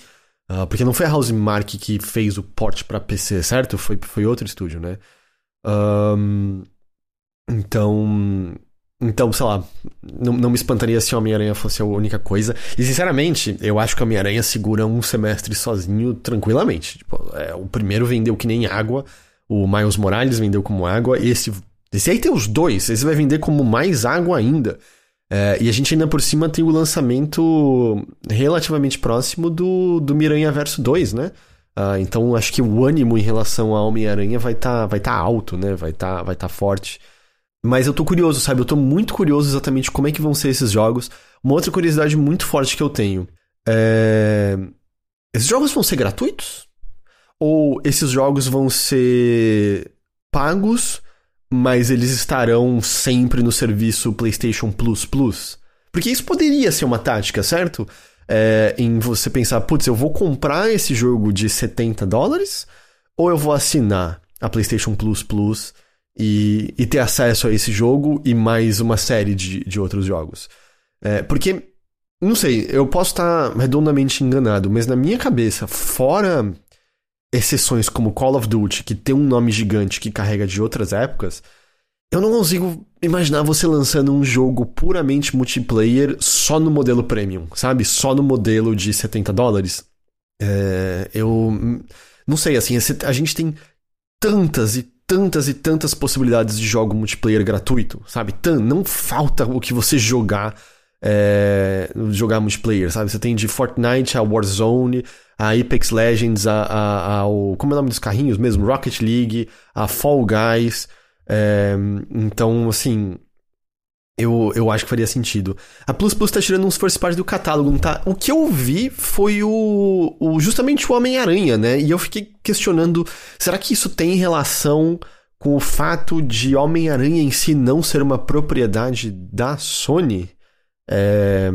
Uh, porque não foi a Housemark que fez o port para PC, certo? Foi, foi outro estúdio, né? Um, então, então, sei lá, não, não me espantaria se o Homem-Aranha fosse a única coisa. E, sinceramente, eu acho que o Homem-Aranha segura um semestre sozinho tranquilamente. Tipo, é, o primeiro vendeu que nem água, o Miles Morales vendeu como água, esse, esse aí tem os dois, esse vai vender como mais água ainda. É, e a gente ainda por cima tem o lançamento relativamente próximo do, do Miranha Verso 2, né? Uh, então acho que o ânimo em relação ao Homem-Aranha vai estar tá, vai tá alto, né? Vai estar tá, vai tá forte. Mas eu tô curioso, sabe? Eu tô muito curioso exatamente como é que vão ser esses jogos. Uma outra curiosidade muito forte que eu tenho é. Esses jogos vão ser gratuitos? Ou esses jogos vão ser pagos, mas eles estarão sempre no serviço PlayStation Plus Plus? Porque isso poderia ser uma tática, certo? É, em você pensar, putz, eu vou comprar esse jogo de 70 dólares ou eu vou assinar a PlayStation Plus Plus e, e ter acesso a esse jogo e mais uma série de, de outros jogos. É, porque, não sei, eu posso estar redondamente enganado, mas na minha cabeça, fora exceções como Call of Duty, que tem um nome gigante que carrega de outras épocas, eu não consigo imaginar você lançando um jogo puramente multiplayer só no modelo premium, sabe? Só no modelo de 70 dólares. É, eu não sei, assim, a gente tem tantas e tantas e tantas possibilidades de jogo multiplayer gratuito, sabe? Tan, não falta o que você jogar é, jogar multiplayer, sabe? Você tem de Fortnite a Warzone, a Apex Legends, a, a, ao. Como é o nome dos carrinhos mesmo? Rocket League, a Fall Guys. É, então, assim eu, eu acho que faria sentido. A Plus Plus tá tirando uns first party do catálogo, não tá? O que eu vi foi o, o justamente o Homem-Aranha, né? E eu fiquei questionando, será que isso tem relação com o fato de Homem-Aranha em si não ser uma propriedade da Sony? É...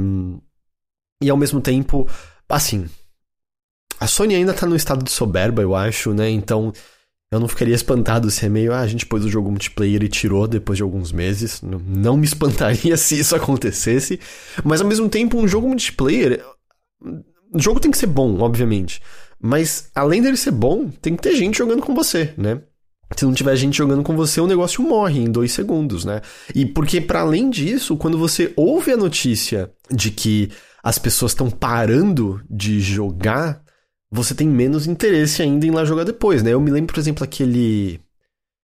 E ao mesmo tempo, assim, a Sony ainda tá no estado de soberba, eu acho, né? Então eu não ficaria espantado se é meio, ah, a gente pôs o jogo multiplayer e tirou depois de alguns meses. Não, não me espantaria se isso acontecesse. Mas ao mesmo tempo, um jogo multiplayer. O jogo tem que ser bom, obviamente. Mas além dele ser bom, tem que ter gente jogando com você, né? Se não tiver gente jogando com você, o negócio morre em dois segundos, né? E porque, para além disso, quando você ouve a notícia de que as pessoas estão parando de jogar você tem menos interesse ainda em lá jogar depois, né? Eu me lembro, por exemplo, aquele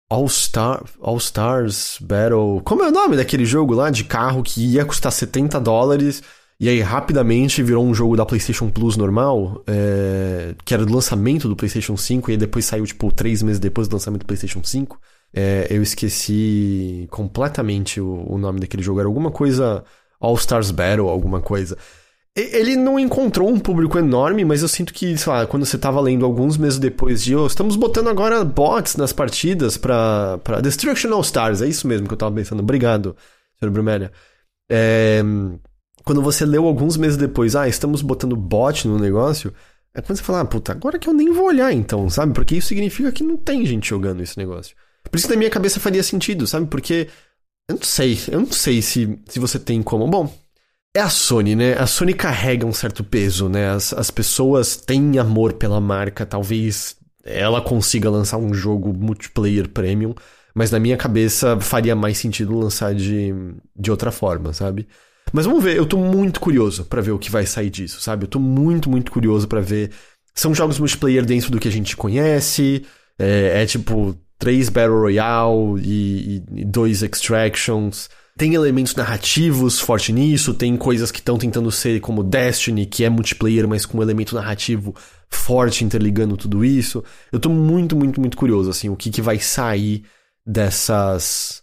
All, Star, All Stars Battle. Como é o nome daquele jogo lá de carro que ia custar 70 dólares e aí rapidamente virou um jogo da PlayStation Plus normal, é, que era do lançamento do PlayStation 5 e aí depois saiu tipo três meses depois do lançamento do PlayStation 5. É, eu esqueci completamente o, o nome daquele jogo. Era alguma coisa All Stars Battle, alguma coisa. Ele não encontrou um público enorme, mas eu sinto que, sei lá, quando você tava lendo alguns meses depois de, oh, estamos botando agora bots nas partidas pra, pra Destruction All Stars, é isso mesmo que eu tava pensando. Obrigado, Sr. Brumélia. É, quando você leu alguns meses depois, ah, estamos botando bot no negócio, é quando você fala, ah, puta, agora que eu nem vou olhar então, sabe? Porque isso significa que não tem gente jogando esse negócio. Por isso que na minha cabeça faria sentido, sabe? Porque eu não sei, eu não sei se, se você tem como. Bom, é a Sony, né? A Sony carrega um certo peso, né? As, as pessoas têm amor pela marca, talvez ela consiga lançar um jogo multiplayer premium, mas na minha cabeça faria mais sentido lançar de, de outra forma, sabe? Mas vamos ver, eu tô muito curioso para ver o que vai sair disso, sabe? Eu tô muito, muito curioso para ver. São jogos multiplayer dentro do que a gente conhece, é, é tipo três Battle Royale e, e, e dois Extractions. Tem elementos narrativos forte nisso, tem coisas que estão tentando ser como Destiny, que é multiplayer, mas com um elemento narrativo forte interligando tudo isso. Eu tô muito, muito, muito curioso, assim, o que, que vai sair dessas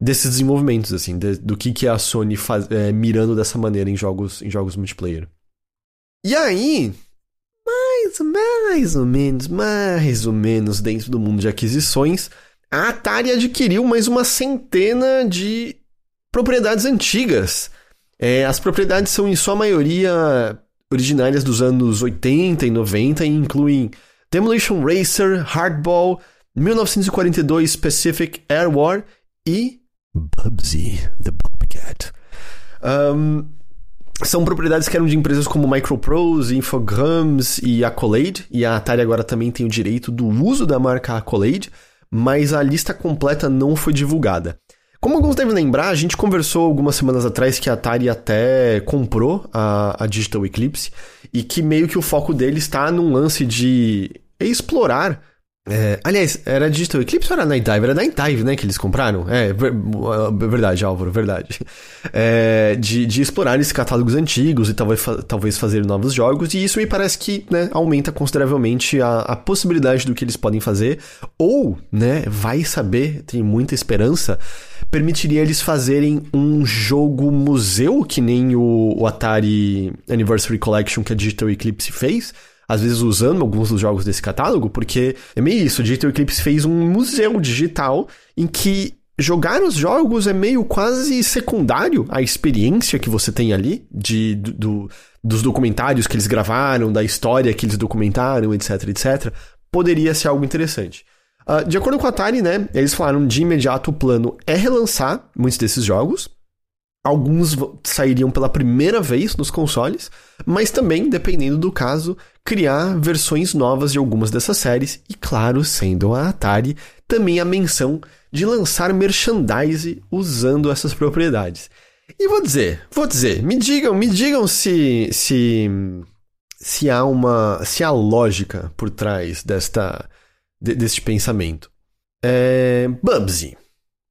desses desenvolvimentos, assim, de, do que, que a Sony faz, é, mirando dessa maneira em jogos, em jogos multiplayer. E aí, mais, mais ou menos, mais ou menos dentro do mundo de aquisições, a Atari adquiriu mais uma centena de propriedades antigas. É, as propriedades são, em sua maioria, originárias dos anos 80 e 90 e incluem Demolition Racer, Hardball, 1942 Pacific Air War e Bubsy the Bobcat. Um, são propriedades que eram de empresas como Microprose, Infogrames e Accolade, e a Atari agora também tem o direito do uso da marca Accolade, mas a lista completa não foi divulgada. Como alguns devem lembrar, a gente conversou algumas semanas atrás que a Atari até comprou a, a Digital Eclipse e que meio que o foco dele está num lance de explorar é, aliás, era Digital Eclipse ou era Night Dive? Era Night Dive, né, que eles compraram? É, verdade, Álvaro, verdade. É, de, de explorar esses catálogos antigos e talvez, talvez fazer novos jogos, e isso me parece que né, aumenta consideravelmente a, a possibilidade do que eles podem fazer, ou, né, vai saber, tem muita esperança, permitiria eles fazerem um jogo museu, que nem o, o Atari Anniversary Collection que a Digital Eclipse fez, às vezes usando alguns dos jogos desse catálogo, porque é meio isso, o Digital Eclipse fez um museu digital em que jogar os jogos é meio quase secundário à experiência que você tem ali, de, do, dos documentários que eles gravaram, da história que eles documentaram, etc, etc, poderia ser algo interessante. Uh, de acordo com a Atari, né, eles falaram de imediato o plano é relançar muitos desses jogos, Alguns sairiam pela primeira vez nos consoles, mas também, dependendo do caso, criar versões novas de algumas dessas séries e, claro, sendo a Atari, também a menção de lançar merchandise usando essas propriedades. E vou dizer, vou dizer, me digam, me digam se se se há uma se há lógica por trás desta de, deste pensamento. É, Bubsy,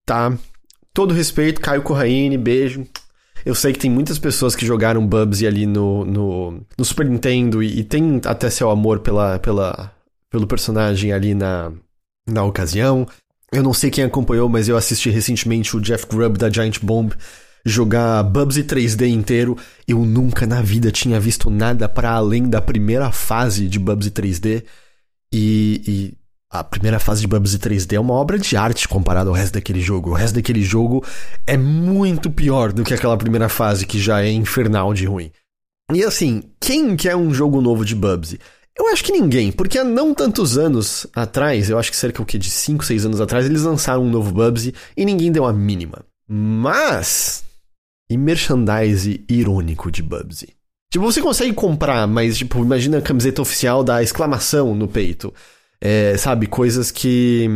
tá? Todo respeito, Caio Corraine, beijo. Eu sei que tem muitas pessoas que jogaram Bubsy ali no, no, no Super Nintendo e, e, tem até seu amor pela, pela, pelo personagem ali na, na ocasião. Eu não sei quem acompanhou, mas eu assisti recentemente o Jeff Grubb da Giant Bomb jogar Bubsy 3D inteiro. Eu nunca na vida tinha visto nada para além da primeira fase de Bubsy 3D. E, e a primeira fase de Bubsy 3D é uma obra de arte comparado ao resto daquele jogo. O resto daquele jogo é muito pior do que aquela primeira fase que já é infernal de ruim. E assim, quem quer um jogo novo de Bubsy? Eu acho que ninguém, porque há não tantos anos atrás, eu acho que cerca de 5, 6 anos atrás, eles lançaram um novo Bubsy e ninguém deu a mínima. Mas. E merchandise irônico de Bubsy? Tipo, você consegue comprar, mas, tipo, imagina a camiseta oficial da exclamação no peito. É, sabe, coisas que.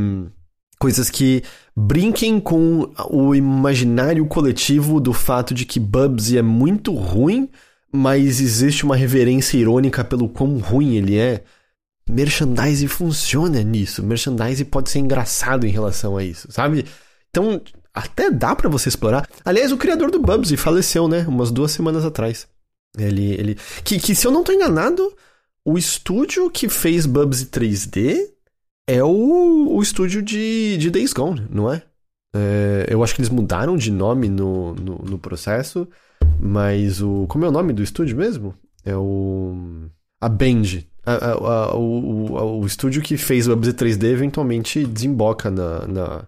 Coisas que brinquem com o imaginário coletivo do fato de que Bubsy é muito ruim, mas existe uma reverência irônica pelo quão ruim ele é. Merchandise funciona nisso. Merchandise pode ser engraçado em relação a isso, sabe? Então, até dá para você explorar. Aliás, o criador do Bubsy faleceu, né? Umas duas semanas atrás. Ele. ele que, que se eu não tô enganado o estúdio que fez Bubsy 3D é o, o estúdio de, de Days Gone, não é? é? Eu acho que eles mudaram de nome no, no, no processo, mas o. Como é o nome do estúdio mesmo? É o. A Bend. A, a, a, o, o, estúdio que fez WebZ 3D eventualmente desemboca na, na,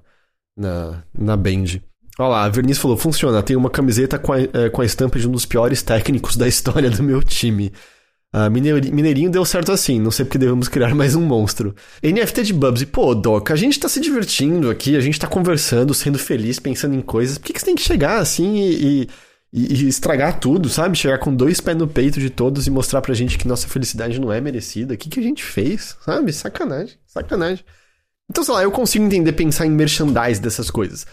na, na Bend. Olha lá, a Verniz falou: funciona, tem uma camiseta com a, é, com a estampa de um dos piores técnicos da história do meu time. Mineirinho deu certo assim, não sei porque devemos criar mais um monstro. NFT de Bubsy, pô, Doc, a gente tá se divertindo aqui, a gente tá conversando, sendo feliz, pensando em coisas. Por que, que você tem que chegar assim e, e, e, estragar tudo, sabe? Chegar com dois pés no peito de todos e mostrar pra gente que nossa felicidade não é merecida? O que, que a gente fez, sabe? Sacanagem, sacanagem. Então, sei lá, eu consigo entender pensar em merchandise dessas coisas.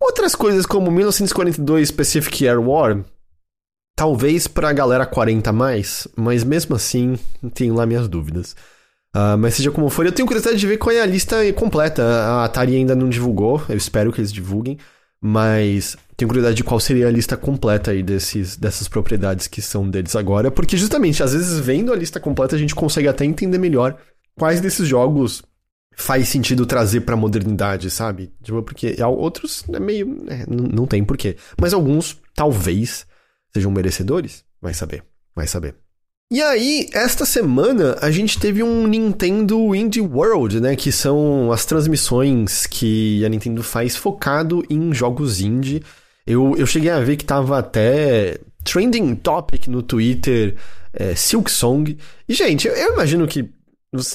Outras coisas como 1942 Pacific Air War, Talvez pra galera 40 mais, mas mesmo assim, tenho lá minhas dúvidas. Uh, mas seja como for, eu tenho curiosidade de ver qual é a lista completa. A Atari ainda não divulgou, eu espero que eles divulguem. Mas tenho curiosidade de qual seria a lista completa aí desses, dessas propriedades que são deles agora. Porque justamente, às vezes, vendo a lista completa, a gente consegue até entender melhor quais desses jogos faz sentido trazer pra modernidade, sabe? Tipo, porque outros é meio. É, não tem porquê. Mas alguns, talvez sejam merecedores? Vai saber, vai saber. E aí, esta semana a gente teve um Nintendo Indie World, né? Que são as transmissões que a Nintendo faz focado em jogos indie. Eu, eu cheguei a ver que tava até trending topic no Twitter, é, Silk Song. E, gente, eu, eu, imagino que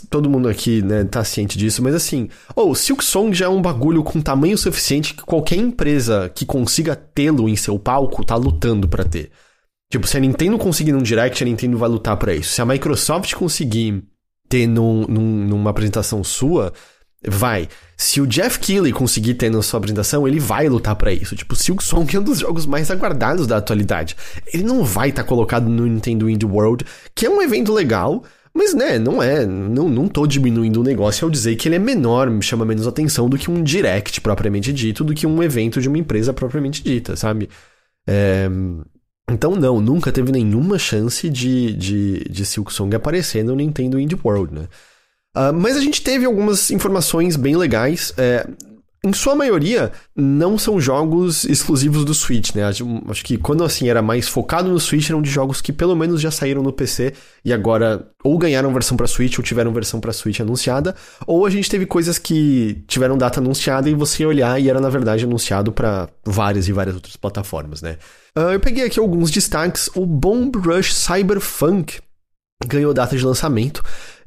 todo mundo aqui, né, tá ciente disso, mas assim, oh, Silk Song já é um bagulho com tamanho suficiente que qualquer empresa que consiga tê-lo em seu palco tá lutando para ter. Tipo, se a Nintendo conseguir num Direct, a Nintendo vai lutar para isso. Se a Microsoft conseguir ter num, num, numa apresentação sua, vai. Se o Jeff Keighley conseguir ter na sua apresentação, ele vai lutar para isso. Tipo, Silk Song é um dos jogos mais aguardados da atualidade. Ele não vai estar tá colocado no Nintendo Indie World, que é um evento legal, mas, né, não é. Não, não tô diminuindo o negócio ao dizer que ele é menor, me chama menos atenção do que um direct propriamente dito, do que um evento de uma empresa propriamente dita, sabe? É... Então, não, nunca teve nenhuma chance de, de, de Silk aparecer no Nintendo Indie World, né? Uh, mas a gente teve algumas informações bem legais. É, em sua maioria, não são jogos exclusivos do Switch, né? Acho que quando assim era mais focado no Switch, eram de jogos que pelo menos já saíram no PC e agora ou ganharam versão para Switch ou tiveram versão para Switch anunciada, ou a gente teve coisas que tiveram data anunciada e você olhar e era na verdade anunciado para várias e várias outras plataformas, né? Uh, eu peguei aqui alguns destaques. O Bomb Rush Cyberpunk ganhou data de lançamento.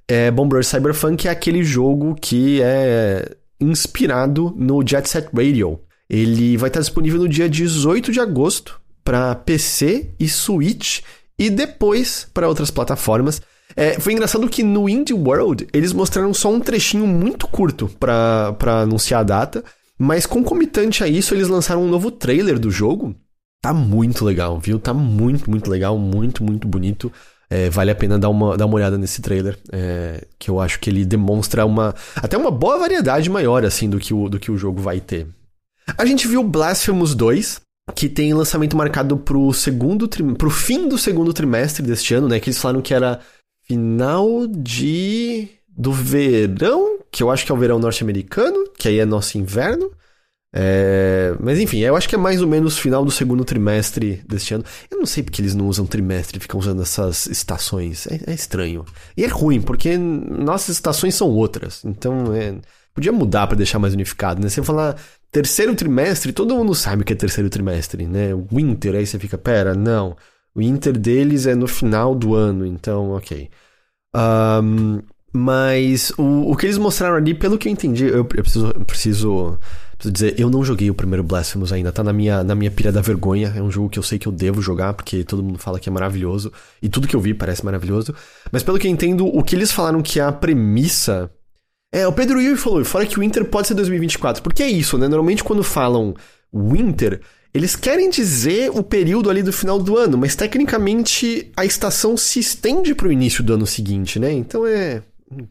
É, Bomb Rush Cyberpunk é aquele jogo que é inspirado no Jet Set Radio. Ele vai estar disponível no dia 18 de agosto para PC e Switch e depois para outras plataformas. É, foi engraçado que no Indie World eles mostraram só um trechinho muito curto para anunciar a data, mas concomitante a isso eles lançaram um novo trailer do jogo. Tá muito legal, viu? Tá muito, muito legal, muito, muito bonito. É, vale a pena dar uma, dar uma olhada nesse trailer, é, que eu acho que ele demonstra uma até uma boa variedade maior assim do que o, do que o jogo vai ter. A gente viu Blasphemous 2, que tem lançamento marcado pro segundo pro fim do segundo trimestre deste ano, né? Que eles falaram que era final de do verão, que eu acho que é o verão norte-americano, que aí é nosso inverno. É, mas enfim, eu acho que é mais ou menos final do segundo trimestre deste ano. Eu não sei porque eles não usam trimestre, ficam usando essas estações. É, é estranho. E é ruim, porque nossas estações são outras. Então, é, podia mudar para deixar mais unificado, né? Você falar terceiro trimestre, todo mundo sabe o que é terceiro trimestre, né? Winter, aí você fica, pera, não. O Winter deles é no final do ano, então, ok. Um, mas o, o que eles mostraram ali, pelo que eu entendi, eu, eu preciso, eu preciso Preciso dizer, eu não joguei o primeiro Blasphemous ainda, tá na minha, na minha pilha da vergonha. É um jogo que eu sei que eu devo jogar, porque todo mundo fala que é maravilhoso. E tudo que eu vi parece maravilhoso. Mas pelo que eu entendo, o que eles falaram que é a premissa. É, o Pedro Yui falou, fora que o Winter pode ser 2024. Porque é isso, né? Normalmente quando falam Winter, eles querem dizer o período ali do final do ano, mas tecnicamente a estação se estende para o início do ano seguinte, né? Então é,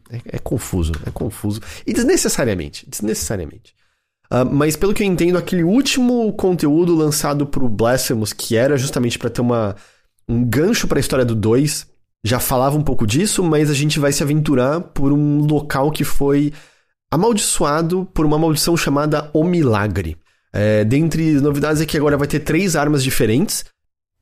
é, é confuso, é confuso. E desnecessariamente, desnecessariamente. Uh, mas pelo que eu entendo, aquele último conteúdo lançado pro Blasphemous, que era justamente para ter uma, um gancho para a história do 2, já falava um pouco disso, mas a gente vai se aventurar por um local que foi amaldiçoado por uma maldição chamada O Milagre. É, dentre novidades é que agora vai ter três armas diferentes.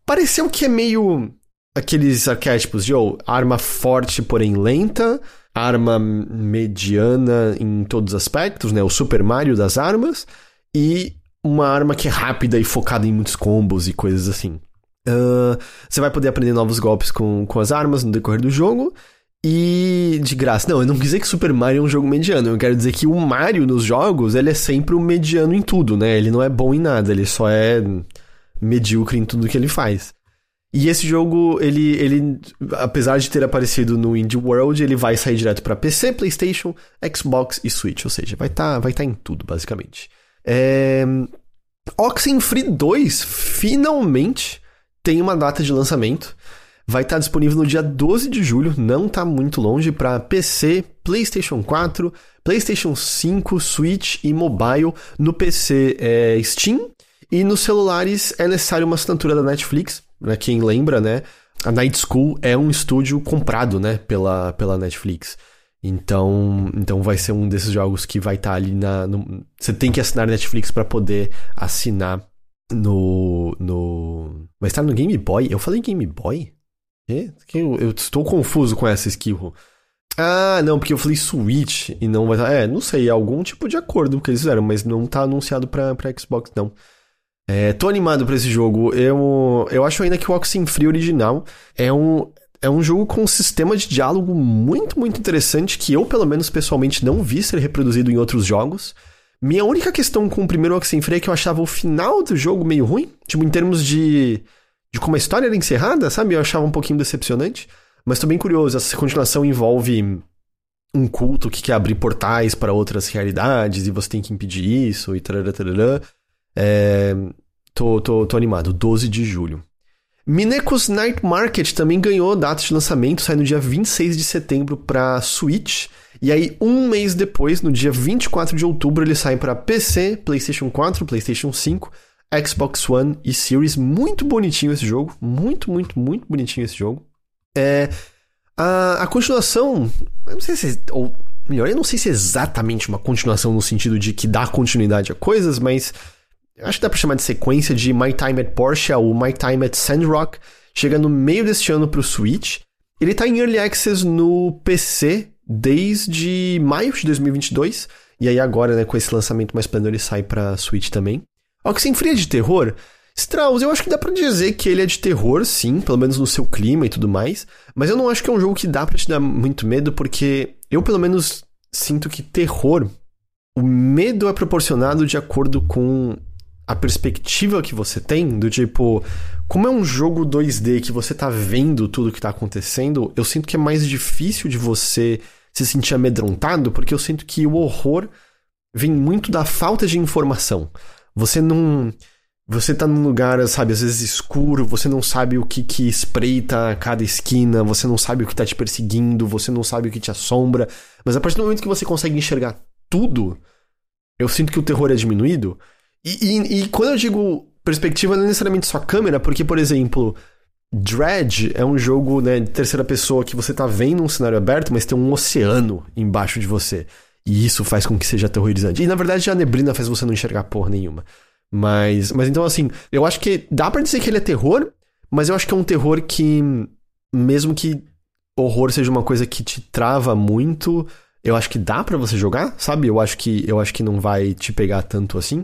pareceu que é meio aqueles arquétipos de oh, arma forte, porém lenta, arma mediana em todos os aspectos, né? O Super Mario das armas, e uma arma que é rápida e focada em muitos combos e coisas assim. Uh, você vai poder aprender novos golpes com, com as armas no decorrer do jogo. E de graça. Não, eu não quis dizer que Super Mario é um jogo mediano. Eu quero dizer que o Mario nos jogos, ele é sempre o mediano em tudo, né? Ele não é bom em nada, ele só é medíocre em tudo que ele faz. E esse jogo, ele, ele, apesar de ter aparecido no Indie World, ele vai sair direto para PC, PlayStation, Xbox e Switch, ou seja, vai estar tá, vai tá em tudo, basicamente. É... Oxenfree 2 finalmente tem uma data de lançamento. Vai estar tá disponível no dia 12 de julho, não está muito longe, para PC, PlayStation 4, PlayStation 5, Switch e mobile. No PC é Steam e nos celulares é necessário uma assinatura da Netflix Pra quem lembra, né? A Night School é um estúdio comprado, né? Pela, pela Netflix. Então, então vai ser um desses jogos que vai estar tá ali na. No, você tem que assinar Netflix para poder assinar no. no. Vai estar no Game Boy? Eu falei Game Boy? Eu, eu estou confuso com essa skill. Ah, não, porque eu falei Switch e não vai estar. Tá, é, não sei, é algum tipo de acordo que eles fizeram, mas não tá anunciado pra, pra Xbox, não. É, tô animado pra esse jogo. Eu, eu acho ainda que o Oxenfree original é um, é um jogo com um sistema de diálogo muito, muito interessante que eu, pelo menos pessoalmente, não vi ser reproduzido em outros jogos. Minha única questão com o primeiro Oxenfree é que eu achava o final do jogo meio ruim. Tipo, em termos de, de como a história era encerrada, sabe? Eu achava um pouquinho decepcionante. Mas tô bem curioso. Essa continuação envolve um culto que quer abrir portais para outras realidades e você tem que impedir isso e tarará, tarará. É, tô, animado. 12 de julho. Mineco's Night Market também ganhou data de lançamento, sai no dia 26 de setembro para Switch. E aí, um mês depois, no dia 24 de outubro, ele sai para PC, PlayStation 4, PlayStation 5, Xbox One e Series. Muito bonitinho esse jogo. Muito, muito, muito bonitinho esse jogo. É, a, a continuação. Eu não sei se. Ou melhor, eu não sei se é exatamente uma continuação no sentido de que dá continuidade a coisas, mas acho que dá pra chamar de sequência de My Time at Porsche, ou My Time at Sandrock, chega no meio deste ano pro Switch. Ele tá em Early Access no PC desde maio de 2022, e aí agora, né, com esse lançamento mais pleno, ele sai pra Switch também. Oxenfree é de terror? Strauss, eu acho que dá para dizer que ele é de terror, sim, pelo menos no seu clima e tudo mais, mas eu não acho que é um jogo que dá para te dar muito medo, porque eu, pelo menos, sinto que terror, o medo é proporcionado de acordo com a perspectiva que você tem, do tipo, como é um jogo 2D que você tá vendo tudo que tá acontecendo, eu sinto que é mais difícil de você se sentir amedrontado, porque eu sinto que o horror vem muito da falta de informação. Você não. Você tá num lugar, sabe, às vezes escuro, você não sabe o que que espreita cada esquina, você não sabe o que tá te perseguindo, você não sabe o que te assombra. Mas a partir do momento que você consegue enxergar tudo, eu sinto que o terror é diminuído. E, e, e, quando eu digo perspectiva, não é necessariamente só câmera, porque, por exemplo, Dredge é um jogo né, de terceira pessoa que você tá vendo um cenário aberto, mas tem um oceano embaixo de você. E isso faz com que seja aterrorizante. E na verdade a neblina faz você não enxergar porra nenhuma. Mas, mas então assim, eu acho que dá para dizer que ele é terror, mas eu acho que é um terror que, mesmo que horror seja uma coisa que te trava muito, eu acho que dá para você jogar, sabe? Eu acho que eu acho que não vai te pegar tanto assim.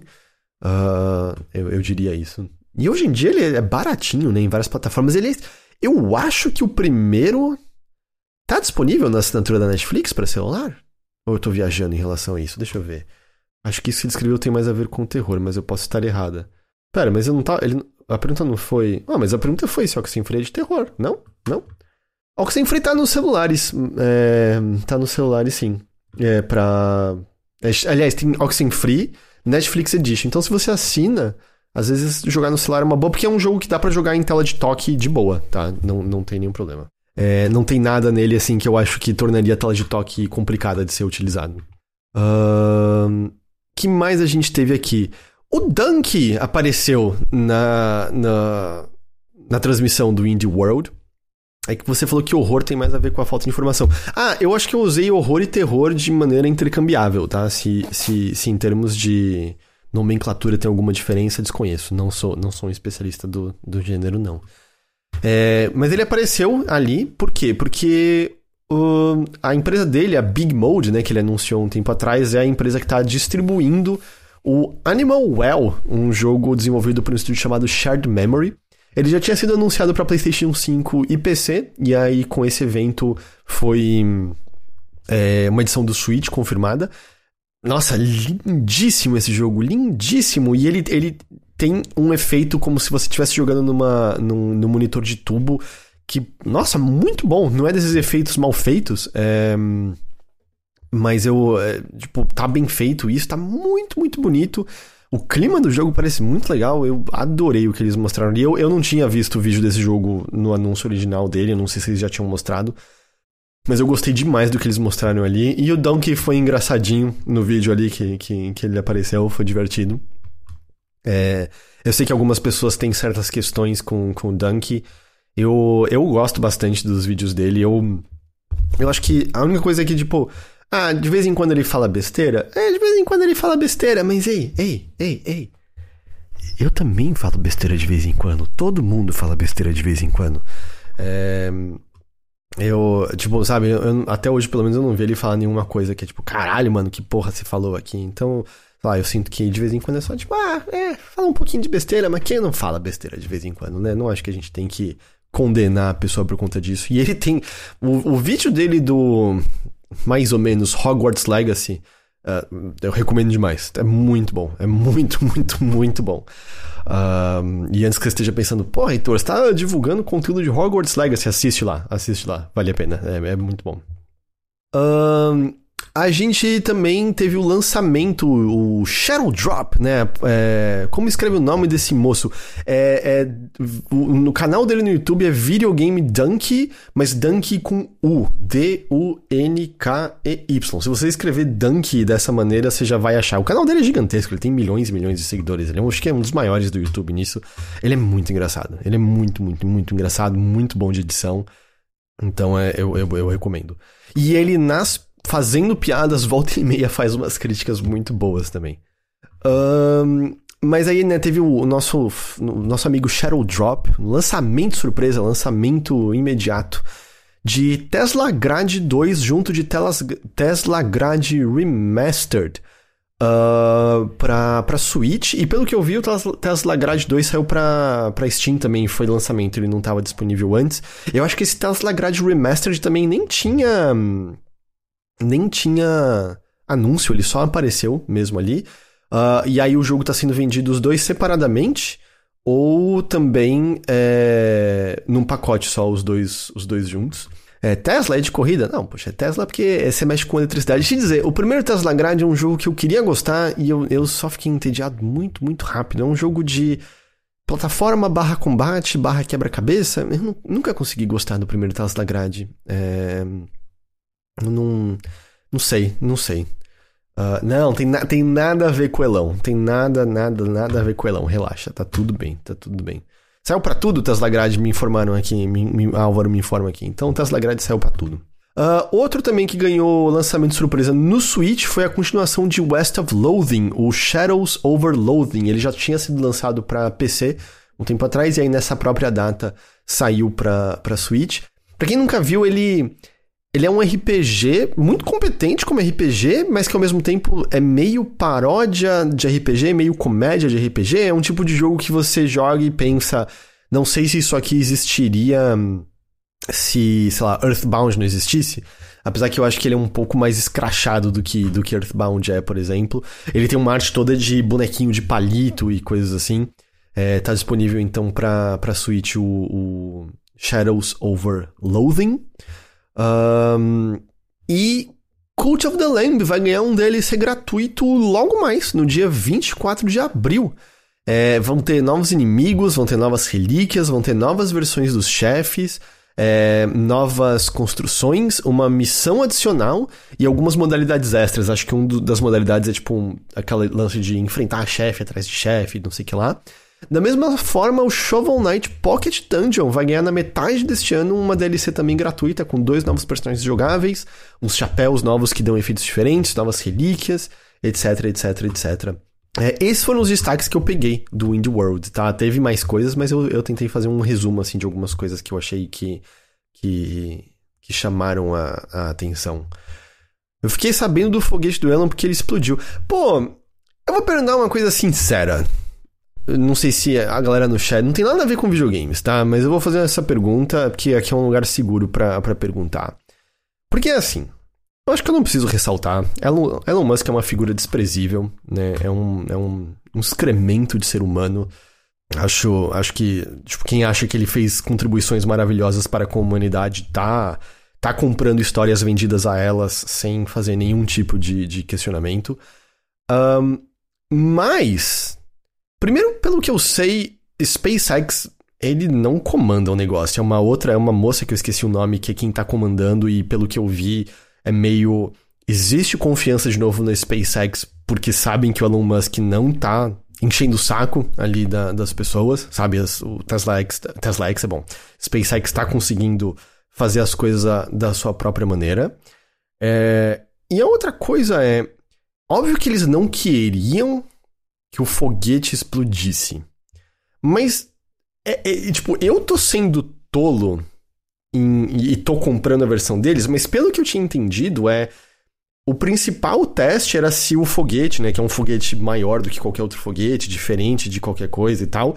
Uh, eu, eu, diria isso. E hoje em dia ele é baratinho, né? Em várias plataformas. Ele é, Eu acho que o primeiro tá disponível na assinatura da Netflix para celular? Ou eu tô viajando em relação a isso? Deixa eu ver. Acho que isso que ele escreveu tem mais a ver com terror, mas eu posso estar errada. Pera, mas eu não tá. Ele, a pergunta não foi. Ah, mas a pergunta foi se Oxenfree é de terror. Não? Não? Oxenfree tá nos celulares. É, tá nos celulares, sim. É pra. É, aliás, tem Oxenfree Netflix Edition. Então, se você assina, às vezes jogar no celular é uma boa, porque é um jogo que dá para jogar em tela de toque de boa, tá? Não, não tem nenhum problema. É, não tem nada nele, assim, que eu acho que tornaria a tela de toque complicada de ser utilizado. Uh, que mais a gente teve aqui? O Dunk apareceu na, na, na transmissão do Indie World. É que você falou que horror tem mais a ver com a falta de informação. Ah, eu acho que eu usei horror e terror de maneira intercambiável, tá? Se, se, se em termos de nomenclatura tem alguma diferença, desconheço. Não sou, não sou um especialista do, do gênero, não. É, mas ele apareceu ali, por quê? Porque uh, a empresa dele, a Big Mode, né, que ele anunciou um tempo atrás, é a empresa que está distribuindo o Animal Well, um jogo desenvolvido por um estúdio chamado Shared Memory. Ele já tinha sido anunciado para PlayStation 5 e PC, e aí com esse evento foi é, uma edição do Switch confirmada. Nossa, lindíssimo esse jogo, lindíssimo! E ele, ele tem um efeito como se você estivesse jogando numa, num, num monitor de tubo que, nossa, muito bom. Não é desses efeitos mal feitos, é... mas eu, é, tipo, tá bem feito isso, tá muito, muito bonito. O clima do jogo parece muito legal, eu adorei o que eles mostraram ali. Eu, eu não tinha visto o vídeo desse jogo no anúncio original dele, não sei se eles já tinham mostrado. Mas eu gostei demais do que eles mostraram ali. E o Donkey foi engraçadinho no vídeo ali que, que, que ele apareceu, foi divertido. É, eu sei que algumas pessoas têm certas questões com, com o Donkey. Eu, eu gosto bastante dos vídeos dele. Eu, eu acho que a única coisa é que, tipo, ah, de vez em quando ele fala besteira. É, de vez em quando ele fala besteira, mas ei, ei, ei, ei. Eu também falo besteira de vez em quando. Todo mundo fala besteira de vez em quando. É, eu, tipo, sabe, eu, até hoje, pelo menos, eu não vi ele falar nenhuma coisa que é tipo, caralho, mano, que porra você falou aqui. Então, sei lá, eu sinto que de vez em quando é só tipo, ah, é, fala um pouquinho de besteira, mas quem não fala besteira de vez em quando, né? Não acho que a gente tem que condenar a pessoa por conta disso. E ele tem. O, o vídeo dele do. Mais ou menos Hogwarts Legacy. Uh, eu recomendo demais. É muito bom. É muito, muito, muito bom. Uh, e antes que você esteja pensando, pô, Heitor, você tá divulgando conteúdo de Hogwarts Legacy, assiste lá, assiste lá, vale a pena, é, é muito bom. Uh, a gente também teve o lançamento, o Shadow Drop, né? É, como escreve o nome desse moço? É, é, o, no canal dele no YouTube é Videogame Donkey, mas Donkey com U. D-U-N-K-E-Y. Se você escrever Donkey dessa maneira, você já vai achar. O canal dele é gigantesco, ele tem milhões e milhões de seguidores. Ele é, acho que é um dos maiores do YouTube nisso. Ele é muito engraçado. Ele é muito, muito, muito engraçado, muito bom de edição. Então é, eu, eu, eu recomendo. E ele, nas fazendo piadas, volta e meia faz umas críticas muito boas também. Um, mas aí, né, teve o nosso, o nosso amigo Shadow Drop, lançamento surpresa, lançamento imediato de Tesla Grade 2 junto de Tesla Grade Remastered uh, pra, pra Switch. E pelo que eu vi, o Tesla Grade 2 saiu pra, pra Steam também, foi lançamento, ele não estava disponível antes. Eu acho que esse Tesla Grade Remastered também nem tinha nem tinha anúncio, ele só apareceu mesmo ali. Uh, e aí o jogo está sendo vendido os dois separadamente ou também é, num pacote só, os dois, os dois juntos. É, Tesla é de corrida? Não, poxa, é Tesla porque você mexe com eletricidade. Deixa eu dizer, o primeiro Tesla Grade é um jogo que eu queria gostar e eu, eu só fiquei entediado muito, muito rápido. É um jogo de plataforma barra combate, barra quebra-cabeça. Eu nunca consegui gostar do primeiro Tesla Grade. É... Não, não sei, não sei. Uh, não, tem, na, tem nada a ver com Elão. Tem nada, nada, nada a ver com Elão. Relaxa, tá tudo bem, tá tudo bem. Saiu para tudo, Tesla Grade me informaram aqui, me, me, Álvaro me informa aqui. Então, Tesla Grade saiu para tudo. Uh, outro também que ganhou lançamento surpresa no Switch foi a continuação de West of Loathing, o Shadows Over Loathing. Ele já tinha sido lançado para PC um tempo atrás e aí nessa própria data saiu para Switch. Pra quem nunca viu, ele ele é um RPG muito competente como RPG, mas que ao mesmo tempo é meio paródia de RPG, meio comédia de RPG. É um tipo de jogo que você joga e pensa, não sei se isso aqui existiria se, sei lá, Earthbound não existisse. Apesar que eu acho que ele é um pouco mais escrachado do que, do que Earthbound é, por exemplo. Ele tem uma arte toda de bonequinho de palito e coisas assim. É, tá disponível então pra, pra Switch o, o Shadows Over Loathing. Um, e Cult of the Lamb vai ganhar um DLC gratuito logo mais, no dia 24 de abril. É, vão ter novos inimigos, vão ter novas relíquias, vão ter novas versões dos chefes, é, novas construções, uma missão adicional e algumas modalidades extras. Acho que uma das modalidades é tipo um, aquele lance de enfrentar chefe atrás de chefe, não sei o que lá. Da mesma forma, o Shovel Knight Pocket Dungeon vai ganhar na metade deste ano uma DLC também gratuita, com dois novos personagens jogáveis, uns chapéus novos que dão efeitos diferentes, novas relíquias, etc, etc, etc. É, esses foram os destaques que eu peguei do Indie World, tá? Teve mais coisas, mas eu, eu tentei fazer um resumo, assim, de algumas coisas que eu achei que, que, que chamaram a, a atenção. Eu fiquei sabendo do foguete do Elon porque ele explodiu. Pô, eu vou perguntar uma coisa sincera. Não sei se a galera no chat não tem nada a ver com videogames, tá? Mas eu vou fazer essa pergunta porque aqui é um lugar seguro para perguntar. Porque assim, eu acho que eu não preciso ressaltar. Elon, Elon Musk é uma figura desprezível, né? É um, é um, um excremento de ser humano. Acho, acho que tipo, quem acha que ele fez contribuições maravilhosas para a comunidade tá, tá comprando histórias vendidas a elas sem fazer nenhum tipo de, de questionamento. Um, mas, primeiro, pelo que eu sei, SpaceX ele não comanda o negócio. É uma outra, é uma moça que eu esqueci o nome, que é quem tá comandando, e pelo que eu vi, é meio. Existe confiança de novo na SpaceX porque sabem que o Elon Musk não tá enchendo o saco ali da, das pessoas, sabe? As, o Tesla X, Tesla X é bom. SpaceX está conseguindo fazer as coisas da sua própria maneira. É, e a outra coisa é, óbvio que eles não queriam que o foguete explodisse, mas é, é, tipo eu tô sendo tolo em, e tô comprando a versão deles, mas pelo que eu tinha entendido é o principal teste era se o foguete, né, que é um foguete maior do que qualquer outro foguete, diferente de qualquer coisa e tal,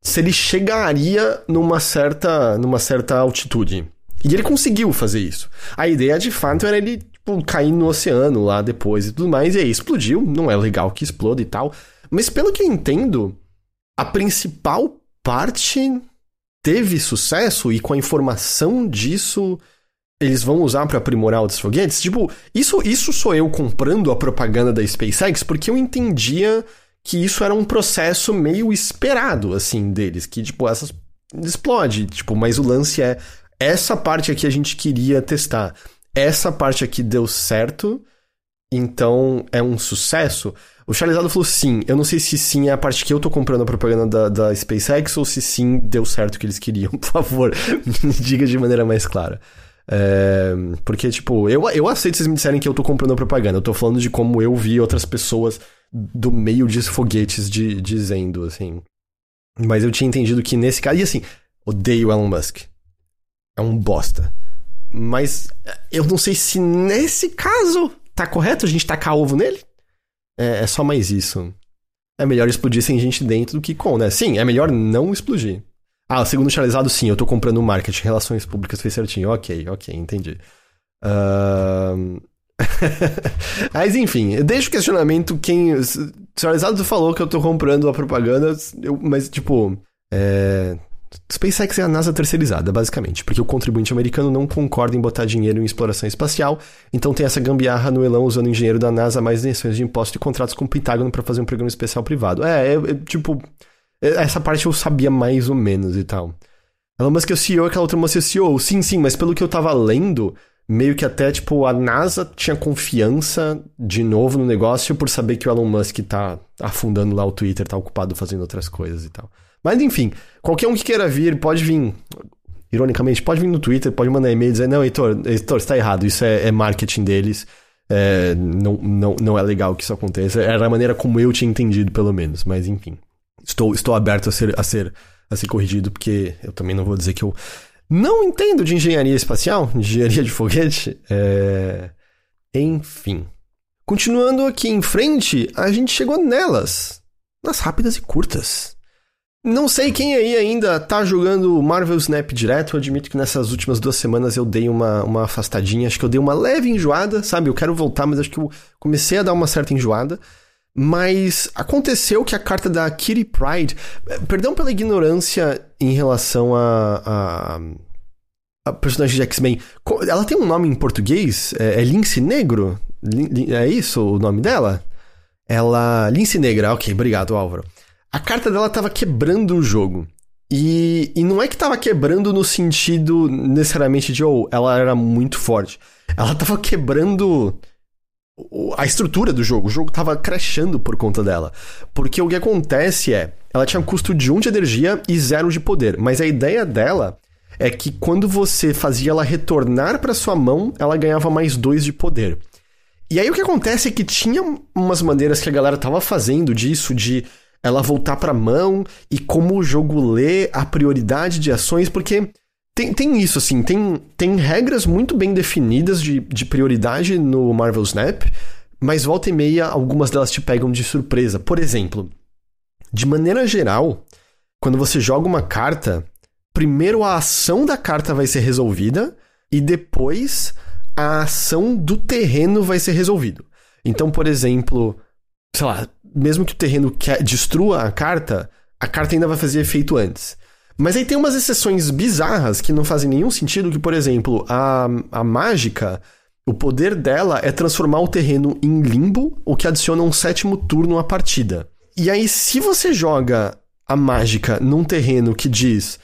se ele chegaria numa certa, numa certa altitude. E ele conseguiu fazer isso. A ideia de fato era ele tipo, cair no oceano lá depois e tudo mais, e aí explodiu. Não é legal que exploda e tal. Mas pelo que eu entendo, a principal parte teve sucesso e com a informação disso eles vão usar para aprimorar outros foguetes. Tipo, isso, isso sou eu comprando a propaganda da SpaceX porque eu entendia que isso era um processo meio esperado, assim, deles. Que, tipo, essas. Explode. Tipo, mas o lance é. Essa parte aqui a gente queria testar. Essa parte aqui deu certo. Então é um sucesso. O Charlesado falou sim. Eu não sei se sim é a parte que eu tô comprando a propaganda da, da SpaceX ou se sim deu certo o que eles queriam. Por favor, me diga de maneira mais clara. É, porque, tipo, eu, eu aceito vocês me disserem que eu tô comprando a propaganda. Eu tô falando de como eu vi outras pessoas do meio de foguetes de, dizendo, assim. Mas eu tinha entendido que nesse caso. E assim, odeio Elon Musk. É um bosta. Mas eu não sei se nesse caso tá correto a gente tacar ovo nele. É, é só mais isso. É melhor explodir sem gente dentro do que com, né? Sim, é melhor não explodir. Ah, segundo Charlesado, sim, eu tô comprando marketing, relações públicas, fez certinho. Ok, ok, entendi. Uh... Mas enfim, deixa o questionamento quem. Charlesado falou que eu tô comprando a propaganda, eu... mas tipo. É... SpaceX é a NASA terceirizada, basicamente, porque o contribuinte americano não concorda em botar dinheiro em exploração espacial, então tem essa gambiarra no elão usando engenheiro da NASA mais isenções de impostos e contratos com o Pentágono para fazer um programa especial privado. É, é, é, tipo, essa parte eu sabia mais ou menos e tal. Elon Musk é o CEO, aquela outra moça é o CEO. Sim, sim, mas pelo que eu tava lendo, meio que até, tipo, a NASA tinha confiança de novo no negócio por saber que o Elon Musk tá afundando lá o Twitter, tá ocupado fazendo outras coisas e tal. Mas enfim, qualquer um que queira vir, pode vir. Ironicamente, pode vir no Twitter, pode mandar e-mail dizer: Não, Heitor, Heitor, está errado, isso é, é marketing deles. É, não, não, não é legal que isso aconteça. Era a maneira como eu tinha entendido, pelo menos. Mas enfim, estou, estou aberto a ser, a, ser, a ser corrigido, porque eu também não vou dizer que eu não entendo de engenharia espacial, de engenharia de foguete. É... Enfim. Continuando aqui em frente, a gente chegou nelas. Nas rápidas e curtas. Não sei quem aí ainda tá jogando Marvel Snap direto. Eu admito que nessas últimas duas semanas eu dei uma, uma afastadinha. Acho que eu dei uma leve enjoada, sabe? Eu quero voltar, mas acho que eu comecei a dar uma certa enjoada. Mas aconteceu que a carta da Kitty Pride. Eh, perdão pela ignorância em relação a. a, a personagem de X-Men. Ela tem um nome em português? É, é Lince Negro? É isso o nome dela? Ela. Lince Negra, ok, obrigado, Álvaro a carta dela tava quebrando o jogo. E, e não é que tava quebrando no sentido necessariamente de, oh, ela era muito forte. Ela tava quebrando a estrutura do jogo. O jogo tava crashando por conta dela. Porque o que acontece é, ela tinha um custo de 1 de energia e 0 de poder. Mas a ideia dela é que quando você fazia ela retornar para sua mão, ela ganhava mais 2 de poder. E aí o que acontece é que tinha umas maneiras que a galera tava fazendo disso, de ela voltar pra mão e como o jogo lê a prioridade de ações, porque tem, tem isso, assim, tem, tem regras muito bem definidas de, de prioridade no Marvel Snap, mas volta e meia algumas delas te pegam de surpresa. Por exemplo, de maneira geral, quando você joga uma carta, primeiro a ação da carta vai ser resolvida e depois a ação do terreno vai ser resolvido. Então, por exemplo, sei lá, mesmo que o terreno destrua a carta, a carta ainda vai fazer efeito antes. Mas aí tem umas exceções bizarras que não fazem nenhum sentido, que, por exemplo, a, a mágica, o poder dela é transformar o terreno em limbo, o que adiciona um sétimo turno à partida. E aí, se você joga a mágica num terreno que diz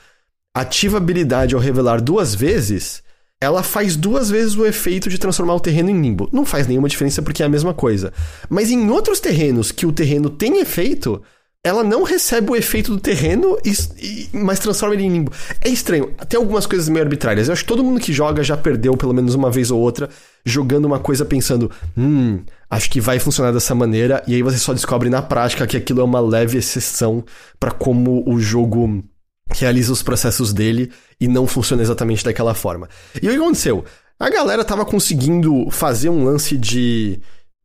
ativa habilidade ao revelar duas vezes, ela faz duas vezes o efeito de transformar o terreno em limbo. Não faz nenhuma diferença porque é a mesma coisa. Mas em outros terrenos que o terreno tem efeito, ela não recebe o efeito do terreno, e, e, mas transforma ele em limbo. É estranho. Tem algumas coisas meio arbitrárias. Eu acho que todo mundo que joga já perdeu pelo menos uma vez ou outra jogando uma coisa pensando, hum, acho que vai funcionar dessa maneira, e aí você só descobre na prática que aquilo é uma leve exceção para como o jogo realiza os processos dele e não funciona exatamente daquela forma. E o que aconteceu? A galera tava conseguindo fazer um lance de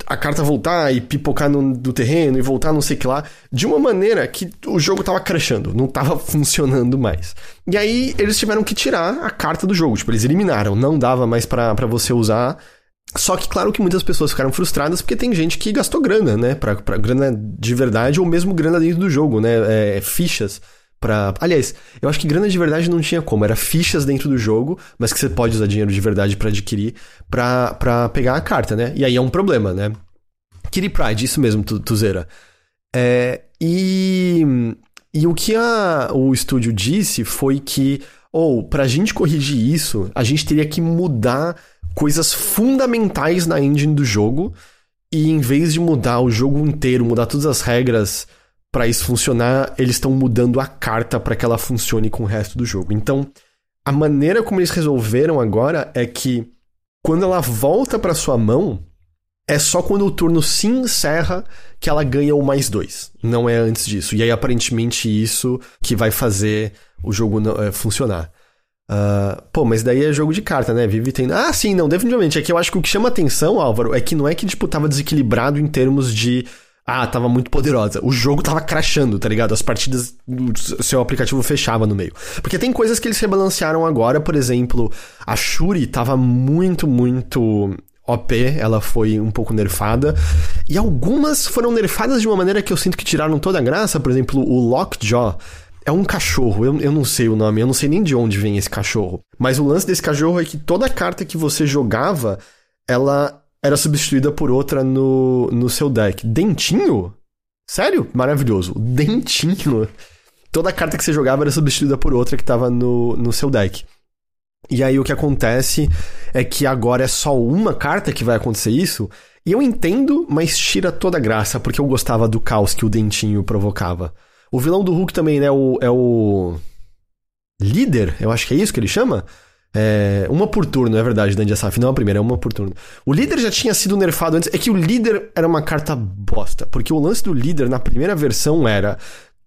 a carta voltar e pipocar no, do terreno e voltar não sei que lá, de uma maneira que o jogo tava crashando, não tava funcionando mais. E aí eles tiveram que tirar a carta do jogo, tipo, eles eliminaram, não dava mais para você usar. Só que, claro que muitas pessoas ficaram frustradas porque tem gente que gastou grana, né? Pra, pra grana de verdade ou mesmo grana dentro do jogo, né? É, fichas Pra... Aliás, eu acho que grana de verdade não tinha como, era fichas dentro do jogo, mas que você pode usar dinheiro de verdade para adquirir pra, pra pegar a carta, né? E aí é um problema, né? Kitty Pride, isso mesmo, Tuzeira. É, e, e o que a, o estúdio disse foi que, ou, oh, pra gente corrigir isso, a gente teria que mudar coisas fundamentais na engine do jogo, e em vez de mudar o jogo inteiro, mudar todas as regras para isso funcionar, eles estão mudando a carta para que ela funcione com o resto do jogo. Então, a maneira como eles resolveram agora é que quando ela volta para sua mão, é só quando o turno se encerra que ela ganha o mais dois. Não é antes disso. E aí, aparentemente, isso que vai fazer o jogo é, funcionar. Uh, pô, mas daí é jogo de carta, né? Vive tendo. Ah, sim, não, definitivamente. É que eu acho que o que chama atenção, Álvaro, é que não é que, tipo, tava desequilibrado em termos de ah, tava muito poderosa. O jogo tava crashando, tá ligado? As partidas, o seu aplicativo fechava no meio. Porque tem coisas que eles rebalancearam agora, por exemplo, a Shuri tava muito, muito OP, ela foi um pouco nerfada. E algumas foram nerfadas de uma maneira que eu sinto que tiraram toda a graça. Por exemplo, o Lockjaw é um cachorro, eu, eu não sei o nome, eu não sei nem de onde vem esse cachorro. Mas o lance desse cachorro é que toda carta que você jogava, ela era substituída por outra no, no seu deck. Dentinho? Sério? Maravilhoso. Dentinho. Toda carta que você jogava era substituída por outra que estava no, no seu deck. E aí o que acontece é que agora é só uma carta que vai acontecer isso. E eu entendo, mas tira toda a graça, porque eu gostava do caos que o Dentinho provocava. O vilão do Hulk também, né? O, é o. Líder? Eu acho que é isso que ele chama? É, uma por turno, é verdade, Dandy Asaf. Não a primeira, é uma por turno. O líder já tinha sido nerfado antes. É que o líder era uma carta bosta. Porque o lance do líder na primeira versão era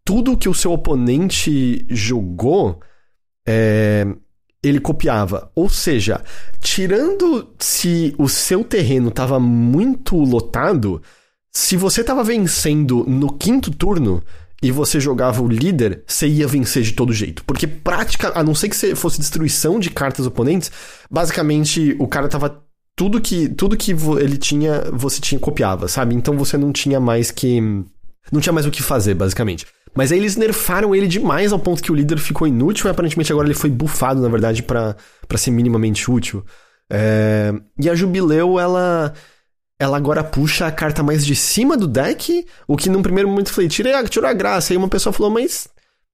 tudo que o seu oponente jogou. É, ele copiava. Ou seja, tirando se o seu terreno estava muito lotado, se você estava vencendo no quinto turno, e você jogava o líder, você ia vencer de todo jeito. Porque prática, a não ser que fosse destruição de cartas oponentes, basicamente o cara tava tudo que tudo que ele tinha, você tinha copiava, sabe? Então você não tinha mais que não tinha mais o que fazer, basicamente. Mas aí eles nerfaram ele demais ao ponto que o líder ficou inútil e aparentemente agora ele foi bufado, na verdade, para ser minimamente útil. É... E a Jubileu, ela ela agora puxa a carta mais de cima do deck, o que num primeiro momento eu falei, tira, tirou a graça. Aí uma pessoa falou, mas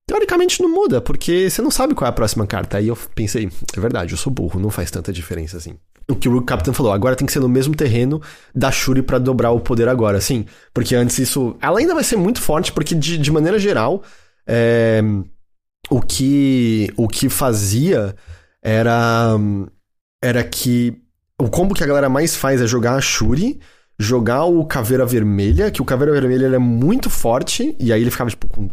teoricamente não muda, porque você não sabe qual é a próxima carta. Aí eu pensei, é verdade, eu sou burro, não faz tanta diferença assim. O que o Rook falou, agora tem que ser no mesmo terreno da Shuri para dobrar o poder agora, sim. Porque antes isso. Ela ainda vai ser muito forte, porque de, de maneira geral, é, o, que, o que fazia era. Era que o combo que a galera mais faz é jogar a Shuri, jogar o Caveira Vermelha, que o Caveira Vermelha é muito forte, e aí ele ficava, tipo, com.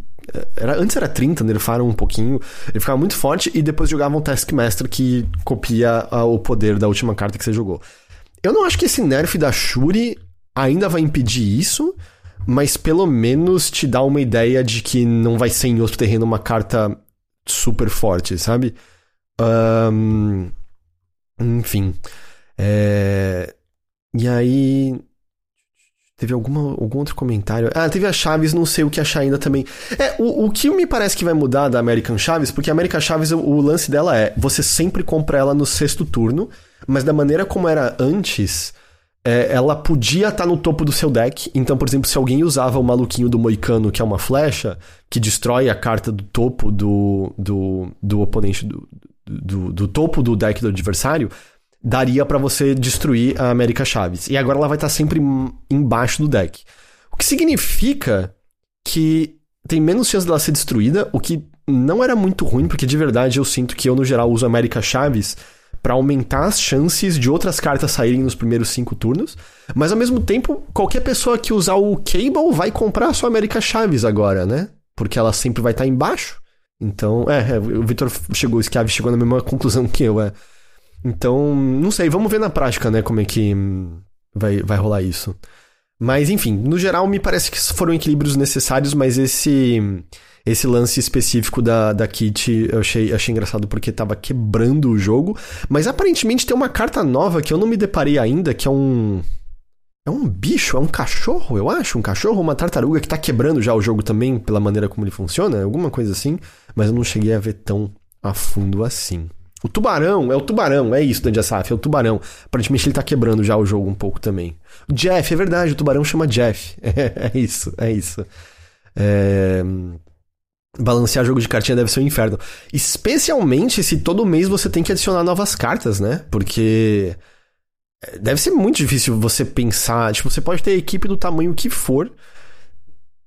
Era, antes era 30, nerfaram um pouquinho. Ele ficava muito forte, e depois jogavam um Taskmaster que copia a, o poder da última carta que você jogou. Eu não acho que esse nerf da Shuri ainda vai impedir isso, mas pelo menos te dá uma ideia de que não vai ser em outro terreno uma carta super forte, sabe? Um, enfim. É... E aí. Teve alguma, algum outro comentário? Ah, teve a Chaves, não sei o que achar ainda também. É, o, o que me parece que vai mudar da American Chaves, porque a American Chaves, o, o lance dela é: você sempre compra ela no sexto turno, mas da maneira como era antes, é, ela podia estar tá no topo do seu deck. Então, por exemplo, se alguém usava o maluquinho do Moicano, que é uma flecha, que destrói a carta do topo do, do, do oponente, do, do, do topo do deck do adversário, daria para você destruir a América Chaves. E agora ela vai estar tá sempre embaixo do deck. O que significa que tem menos chance dela ser destruída, o que não era muito ruim, porque de verdade eu sinto que eu, no geral, uso América Chaves para aumentar as chances de outras cartas saírem nos primeiros cinco turnos. Mas ao mesmo tempo, qualquer pessoa que usar o Cable vai comprar a sua América Chaves agora, né? Porque ela sempre vai estar tá embaixo. Então, é, é o Victor chegou, o Schiavi chegou na mesma conclusão que eu, é. Então, não sei, vamos ver na prática, né, como é que vai, vai rolar isso. Mas, enfim, no geral, me parece que foram equilíbrios necessários, mas esse esse lance específico da, da Kit eu achei, achei engraçado porque tava quebrando o jogo. Mas aparentemente tem uma carta nova que eu não me deparei ainda, que é um. É um bicho, é um cachorro, eu acho. Um cachorro, uma tartaruga que tá quebrando já o jogo também, pela maneira como ele funciona, alguma coisa assim. Mas eu não cheguei a ver tão a fundo assim. O tubarão, é o tubarão, é isso, Dandy Asaf, é o tubarão. Aparentemente ele tá quebrando já o jogo um pouco também. Jeff, é verdade, o tubarão chama Jeff. É, é isso, é isso. É... Balancear jogo de cartinha deve ser um inferno. Especialmente se todo mês você tem que adicionar novas cartas, né? Porque. É, deve ser muito difícil você pensar. Tipo, você pode ter equipe do tamanho que for.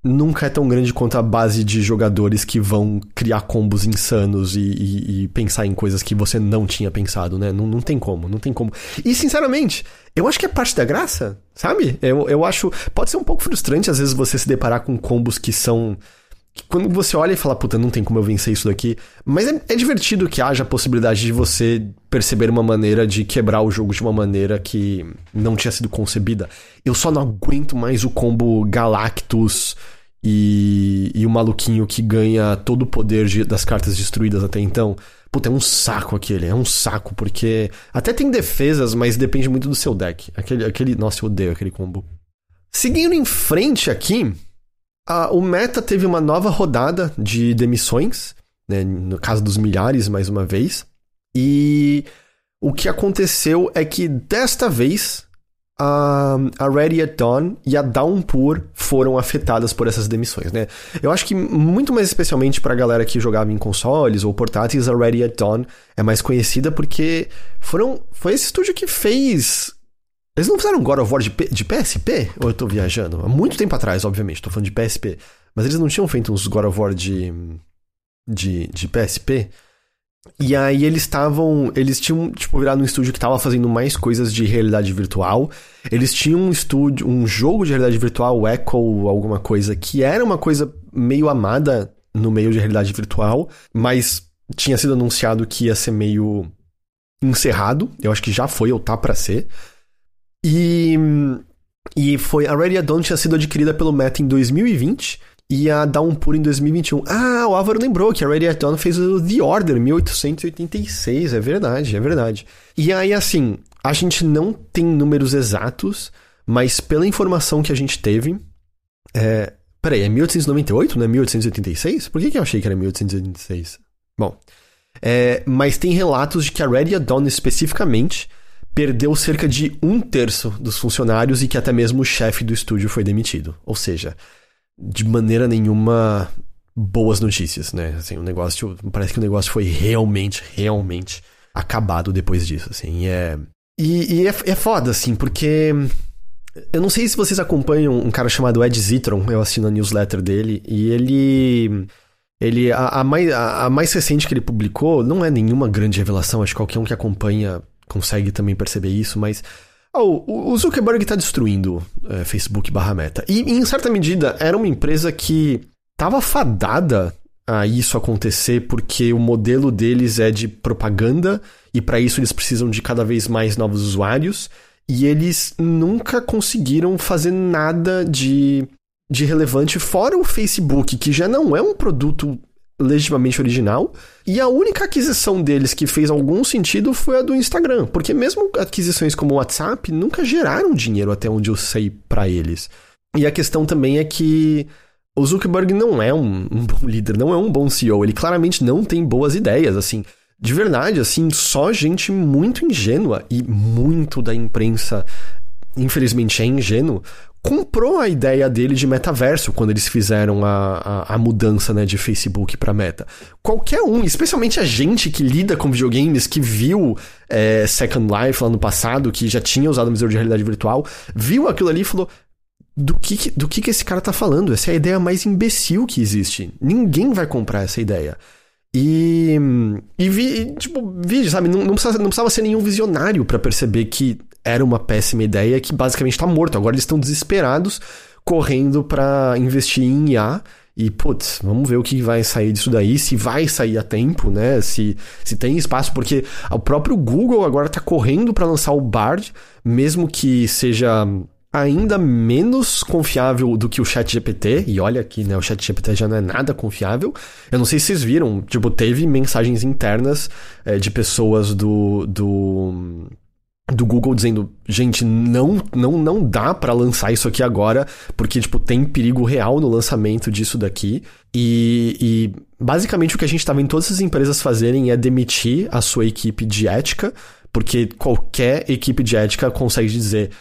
Nunca é tão grande quanto a base de jogadores que vão criar combos insanos e, e, e pensar em coisas que você não tinha pensado, né? Não, não tem como, não tem como. E, sinceramente, eu acho que é parte da graça, sabe? Eu, eu acho. Pode ser um pouco frustrante, às vezes, você se deparar com combos que são quando você olha e fala, puta, não tem como eu vencer isso daqui. Mas é, é, divertido que haja a possibilidade de você perceber uma maneira de quebrar o jogo de uma maneira que não tinha sido concebida. Eu só não aguento mais o combo Galactus e, e o maluquinho que ganha todo o poder de, das cartas destruídas até então. Puta, é um saco aquele, é um saco, porque até tem defesas, mas depende muito do seu deck. Aquele, aquele, nossa, eu odeio aquele combo. Seguindo em frente aqui, o Meta teve uma nova rodada de demissões, né, no caso dos milhares, mais uma vez. E o que aconteceu é que desta vez a, a Ready at Dawn e a Downpour foram afetadas por essas demissões, né? Eu acho que muito mais especialmente para a galera que jogava em consoles ou portáteis, a Ready at Dawn é mais conhecida porque foram foi esse estúdio que fez eles não fizeram God of War de, P, de PSP? Ou eu tô viajando? Há muito tempo atrás, obviamente, tô falando de PSP. Mas eles não tinham feito uns God of War de, de, de PSP? E aí eles estavam. Eles tinham, tipo, virado um estúdio que tava fazendo mais coisas de realidade virtual. Eles tinham um estúdio, um jogo de realidade virtual, Echo, alguma coisa, que era uma coisa meio amada no meio de realidade virtual, mas tinha sido anunciado que ia ser meio encerrado. Eu acho que já foi ou tá para ser. E, e foi a Ready Dawn tinha sido adquirida pelo Meta em 2020 e a Downpour em 2021. Ah, o Álvaro lembrou que a Ready Dawn fez o The Order 1886, é verdade, é verdade. E aí assim, a gente não tem números exatos, mas pela informação que a gente teve, é, Peraí, é 1898, não é 1886? Por que, que eu achei que era 1886? Bom, é, mas tem relatos de que a Ready Dawn especificamente perdeu cerca de um terço dos funcionários e que até mesmo o chefe do estúdio foi demitido. Ou seja, de maneira nenhuma boas notícias, né? Assim, o negócio parece que o negócio foi realmente, realmente acabado depois disso, assim. É e, e é, é foda, assim, porque eu não sei se vocês acompanham um cara chamado Ed Zitron, eu assino a newsletter dele, e ele. Ele. A, a, mais, a, a mais recente que ele publicou não é nenhuma grande revelação, acho que qualquer um que acompanha consegue também perceber isso, mas oh, o Zuckerberg está destruindo é, Facebook barra Meta. E, em certa medida, era uma empresa que estava fadada a isso acontecer porque o modelo deles é de propaganda e para isso eles precisam de cada vez mais novos usuários e eles nunca conseguiram fazer nada de, de relevante fora o Facebook, que já não é um produto legitimamente original. E a única aquisição deles que fez algum sentido foi a do Instagram, porque mesmo aquisições como o WhatsApp nunca geraram dinheiro até onde eu sei para eles. E a questão também é que o Zuckerberg não é um, um bom líder, não é um bom CEO, ele claramente não tem boas ideias, assim. De verdade, assim, só gente muito ingênua e muito da imprensa, infelizmente é ingênuo, comprou a ideia dele de metaverso quando eles fizeram a, a, a mudança né, de Facebook para Meta. Qualquer um, especialmente a gente que lida com videogames, que viu é, Second Life lá no passado, que já tinha usado o visor de realidade virtual, viu aquilo ali e falou: do que, do que, que esse cara tá falando? Essa é a ideia mais imbecil que existe. Ninguém vai comprar essa ideia. E, e vi, tipo, vi, sabe, não, não, precisava, não precisava ser nenhum visionário para perceber que era uma péssima ideia que basicamente tá morto. Agora eles estão desesperados, correndo para investir em IA. E, putz, vamos ver o que vai sair disso daí, se vai sair a tempo, né? Se, se tem espaço, porque o próprio Google agora tá correndo para lançar o Bard, mesmo que seja ainda menos confiável do que o ChatGPT, e olha que né, o ChatGPT já não é nada confiável. Eu não sei se vocês viram, tipo, teve mensagens internas é, de pessoas do, do do Google dizendo, gente, não não não dá para lançar isso aqui agora, porque tipo tem perigo real no lançamento disso daqui. E, e basicamente o que a gente está vendo todas essas empresas fazerem é demitir a sua equipe de ética, porque qualquer equipe de ética consegue dizer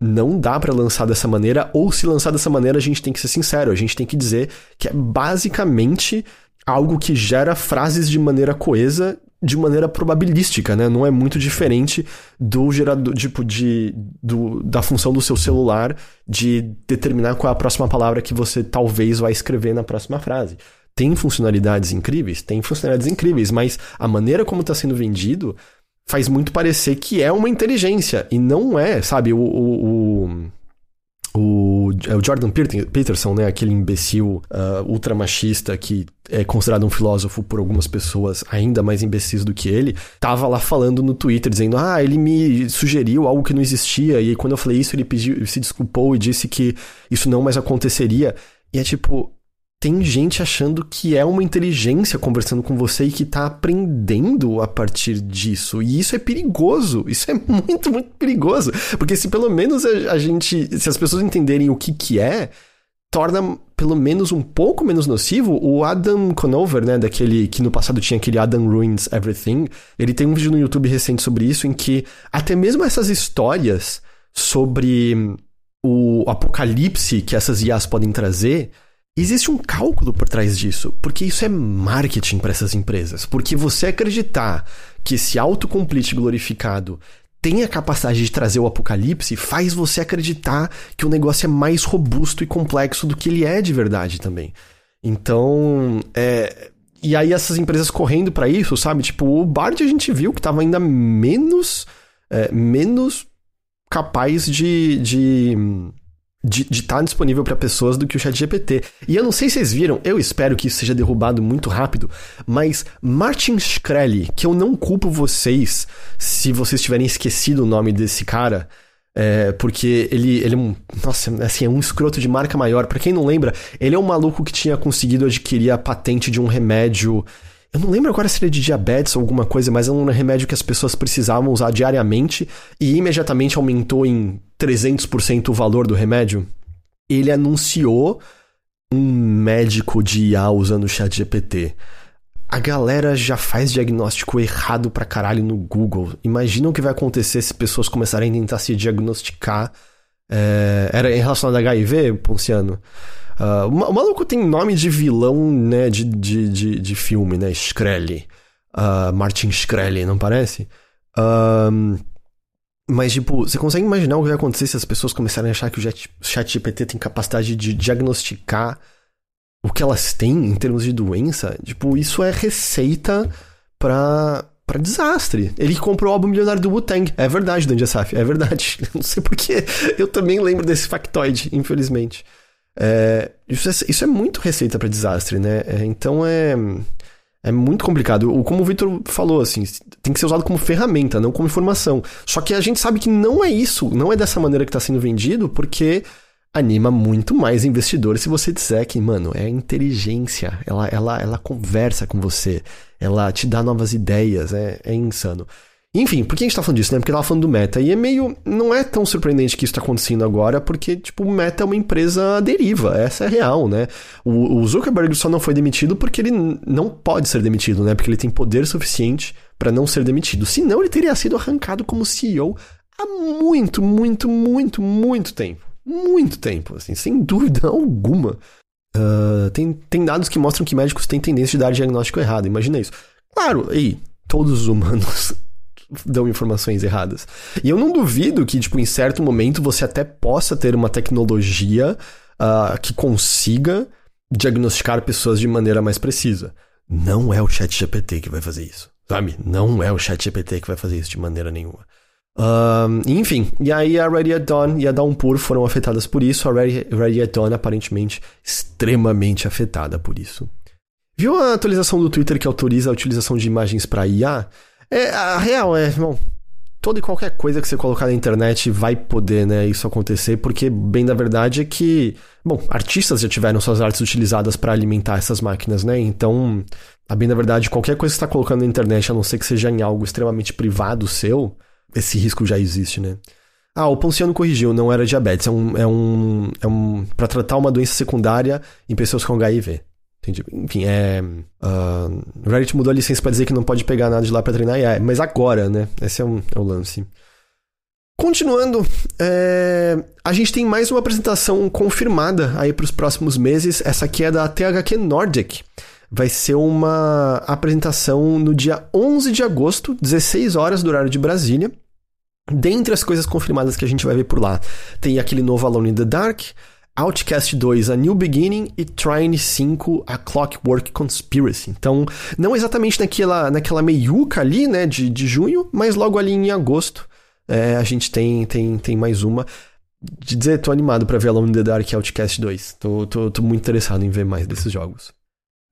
não dá para lançar dessa maneira, ou se lançar dessa maneira, a gente tem que ser sincero, a gente tem que dizer que é basicamente algo que gera frases de maneira coesa de maneira probabilística, né? Não é muito diferente do gerador, tipo, de, do, da função do seu celular de determinar qual é a próxima palavra que você talvez vai escrever na próxima frase. Tem funcionalidades incríveis? Tem funcionalidades incríveis, mas a maneira como está sendo vendido faz muito parecer que é uma inteligência e não é, sabe? O, o, o é o Jordan Peterson, né, aquele imbecil uh, ultramachista que é considerado um filósofo por algumas pessoas ainda mais imbecis do que ele, tava lá falando no Twitter, dizendo: Ah, ele me sugeriu algo que não existia, e quando eu falei isso, ele pediu, se desculpou e disse que isso não mais aconteceria. E é tipo, tem gente achando que é uma inteligência conversando com você e que tá aprendendo a partir disso. E isso é perigoso. Isso é muito, muito perigoso. Porque se pelo menos a, gente. Se as pessoas entenderem o que, que é, torna pelo menos um pouco menos nocivo. O Adam Conover, né, daquele que no passado tinha aquele Adam Ruins Everything, ele tem um vídeo no YouTube recente sobre isso em que até mesmo essas histórias sobre o apocalipse que essas IAs podem trazer Existe um cálculo por trás disso, porque isso é marketing para essas empresas. Porque você acreditar que esse autocomplete glorificado tem a capacidade de trazer o apocalipse faz você acreditar que o negócio é mais robusto e complexo do que ele é de verdade também. Então, é... e aí essas empresas correndo para isso, sabe? Tipo, o Bard a gente viu que estava ainda menos é, menos capaz de, de de estar tá disponível para pessoas do que o ChatGPT. E eu não sei se vocês viram, eu espero que isso seja derrubado muito rápido, mas Martin Shkreli, que eu não culpo vocês se vocês tiverem esquecido o nome desse cara, é, porque ele, ele é um. Nossa, assim, é um escroto de marca maior. Para quem não lembra, ele é um maluco que tinha conseguido adquirir a patente de um remédio eu não lembro agora se ele é de diabetes ou alguma coisa, mas é um remédio que as pessoas precisavam usar diariamente e imediatamente aumentou em 300% o valor do remédio. Ele anunciou um médico de IA usando o chat GPT. A galera já faz diagnóstico errado pra caralho no Google. Imagina o que vai acontecer se pessoas começarem a tentar se diagnosticar. É... Era em relação ao HIV, Ponciano? Uh, o maluco tem nome de vilão, né, de, de, de, de filme, né? Shkreli. Uh, Martin Shkreli, não parece? Uh, mas, tipo, você consegue imaginar o que vai acontecer se as pessoas começarem a achar que o chat GPT tem capacidade de diagnosticar o que elas têm em termos de doença? Tipo, isso é receita pra, para desastre. Ele comprou o álbum milionário do Wu-Tang. É verdade, Dan Saf, é verdade. Não sei porquê. Eu também lembro desse factoide, infelizmente. É, isso, é, isso, é, muito receita para desastre, né? É, então é. É muito complicado. O, como o Victor falou, assim, tem que ser usado como ferramenta, não como informação. Só que a gente sabe que não é isso, não é dessa maneira que está sendo vendido, porque anima muito mais investidores se você disser que, mano, é inteligência, ela, ela, ela conversa com você, ela te dá novas ideias, é, é insano. Enfim, por que a gente tá falando disso, né? Porque tava falando do Meta. E é meio. Não é tão surpreendente que isso tá acontecendo agora, porque, tipo, o Meta é uma empresa deriva. Essa é real, né? O, o Zuckerberg só não foi demitido porque ele não pode ser demitido, né? Porque ele tem poder suficiente para não ser demitido. Senão, ele teria sido arrancado como CEO há muito, muito, muito, muito tempo muito tempo, assim, sem dúvida alguma. Uh, tem, tem dados que mostram que médicos têm tendência de dar diagnóstico errado, imagina isso. Claro, aí, todos os humanos dão informações erradas. E eu não duvido que, tipo, em certo momento você até possa ter uma tecnologia uh, que consiga diagnosticar pessoas de maneira mais precisa. Não é o chat GPT que vai fazer isso, sabe? Não é o chat GPT que vai fazer isso de maneira nenhuma. Um, enfim, e aí a Ready at Dawn e a Downpour foram afetadas por isso. A Ready, Ready at Dawn aparentemente extremamente afetada por isso. Viu a atualização do Twitter que autoriza a utilização de imagens para IA? É, a real é, bom, toda e qualquer coisa que você colocar na internet vai poder, né, isso acontecer, porque bem da verdade é que, bom, artistas já tiveram suas artes utilizadas para alimentar essas máquinas, né? Então, a bem da verdade, qualquer coisa que você está colocando na internet, a não ser que seja em algo extremamente privado seu, esse risco já existe, né? Ah, o Ponciano corrigiu, não era diabetes, é um. É um, é um para tratar uma doença secundária em pessoas com HIV. Entendi. Enfim, é. Uh, Reddit mudou a licença para dizer que não pode pegar nada de lá pra treinar mas agora, né? Esse é, um, é o lance. Continuando, é, a gente tem mais uma apresentação confirmada aí para os próximos meses. Essa aqui é da THQ Nordic. Vai ser uma apresentação no dia 11 de agosto, 16 horas do horário de Brasília. Dentre as coisas confirmadas que a gente vai ver por lá, tem aquele novo Alone in the Dark, Outcast 2, A New Beginning e Trine 5, A Clockwork Conspiracy. Então, não exatamente naquela, naquela meiuca ali, né, de, de junho, mas logo ali em agosto é, a gente tem, tem, tem mais uma. De dizer, tô animado para ver Alone in the Dark e Outcast 2. Tô, tô, tô muito interessado em ver mais desses jogos.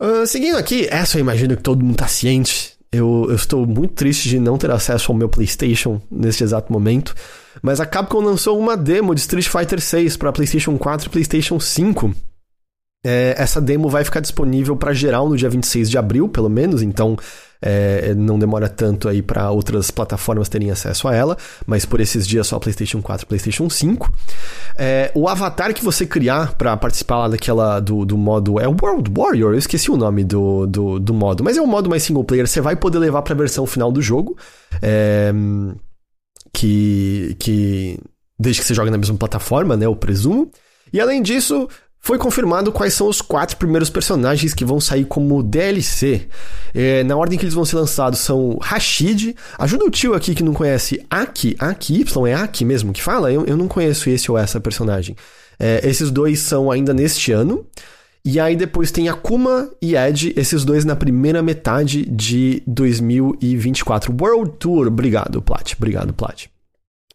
Uh, seguindo aqui, essa eu imagino que todo mundo tá ciente. Eu, eu estou muito triste de não ter acesso ao meu PlayStation neste exato momento. Mas a Capcom lançou uma demo de Street Fighter 6 para PlayStation 4 e PlayStation 5. É, essa demo vai ficar disponível para geral no dia 26 de abril, pelo menos, então é, não demora tanto aí para outras plataformas terem acesso a ela, mas por esses dias só PlayStation 4 e PlayStation 5. É, o avatar que você criar para participar lá daquela do, do modo é o World Warrior, eu esqueci o nome do, do, do modo, mas é um modo mais single player, você vai poder levar para a versão final do jogo. É, que, que desde que você joga na mesma plataforma, né, eu presumo. E além disso, foi confirmado quais são os quatro primeiros personagens que vão sair como DLC. É, na ordem que eles vão ser lançados são Rashid. Ajuda o tio aqui que não conhece Aki. Aki Y, é Aki mesmo que fala? Eu, eu não conheço esse ou essa personagem. É, esses dois são ainda neste ano. E aí depois tem Akuma e Ed, esses dois na primeira metade de 2024. World Tour. Obrigado, Plat. Obrigado, Plat.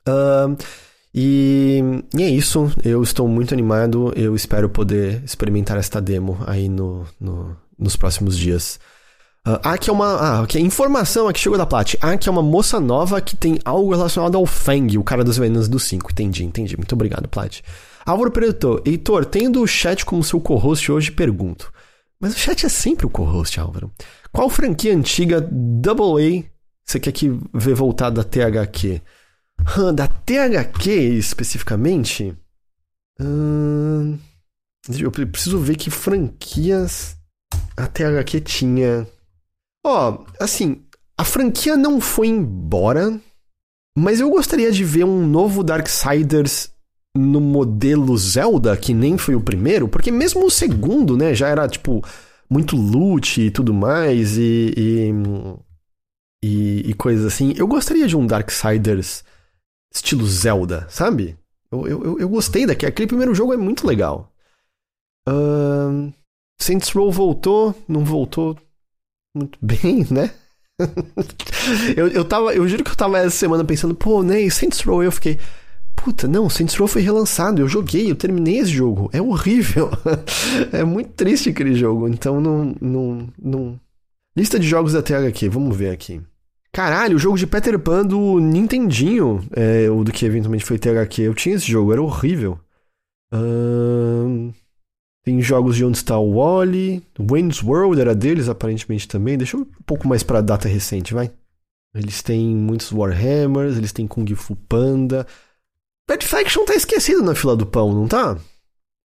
Uh, e, e, é isso, eu estou muito animado, eu espero poder experimentar esta demo aí no, no nos próximos dias. Uh, aqui é uma. Ah, okay, informação aqui chegou da Plat. Aqui é uma moça nova que tem algo relacionado ao Fang, o cara das venenas do 5. Entendi, entendi. Muito obrigado, Plat. Álvaro Preto, Heitor, tendo o chat como seu co-host hoje, pergunto. Mas o chat é sempre o co-host, Álvaro. Qual franquia antiga AA você quer que vê voltar da THQ? da THQ especificamente. Hum, eu preciso ver que franquias a THQ tinha. Ó, oh, assim, a franquia não foi embora, mas eu gostaria de ver um novo Darksiders no modelo Zelda, que nem foi o primeiro, porque mesmo o segundo, né, já era tipo muito loot e tudo mais e, e, e, e coisas assim. Eu gostaria de um Darksiders estilo Zelda, sabe? Eu, eu, eu gostei daquele. Aquele primeiro jogo é muito legal. Uh, Saints Row voltou, não voltou muito bem, né? eu, eu tava, eu juro que eu tava essa semana pensando, pô, né, Saints Row, eu fiquei, puta, não, Saints Row foi relançado, eu joguei, eu terminei esse jogo, é horrível. é muito triste aquele jogo, então não, não, não... Lista de jogos da THQ, vamos ver aqui. Caralho, o jogo de Peter Pan do Nintendinho, é, o do que eventualmente foi THQ, eu tinha esse jogo, era horrível. tem jogos de onde está o Wally, Wayne's World era deles aparentemente também, deixa eu um pouco mais pra data recente, vai. Eles têm muitos Warhammers, eles têm Kung Fu Panda, Red Faction tá esquecido na fila do pão, não tá?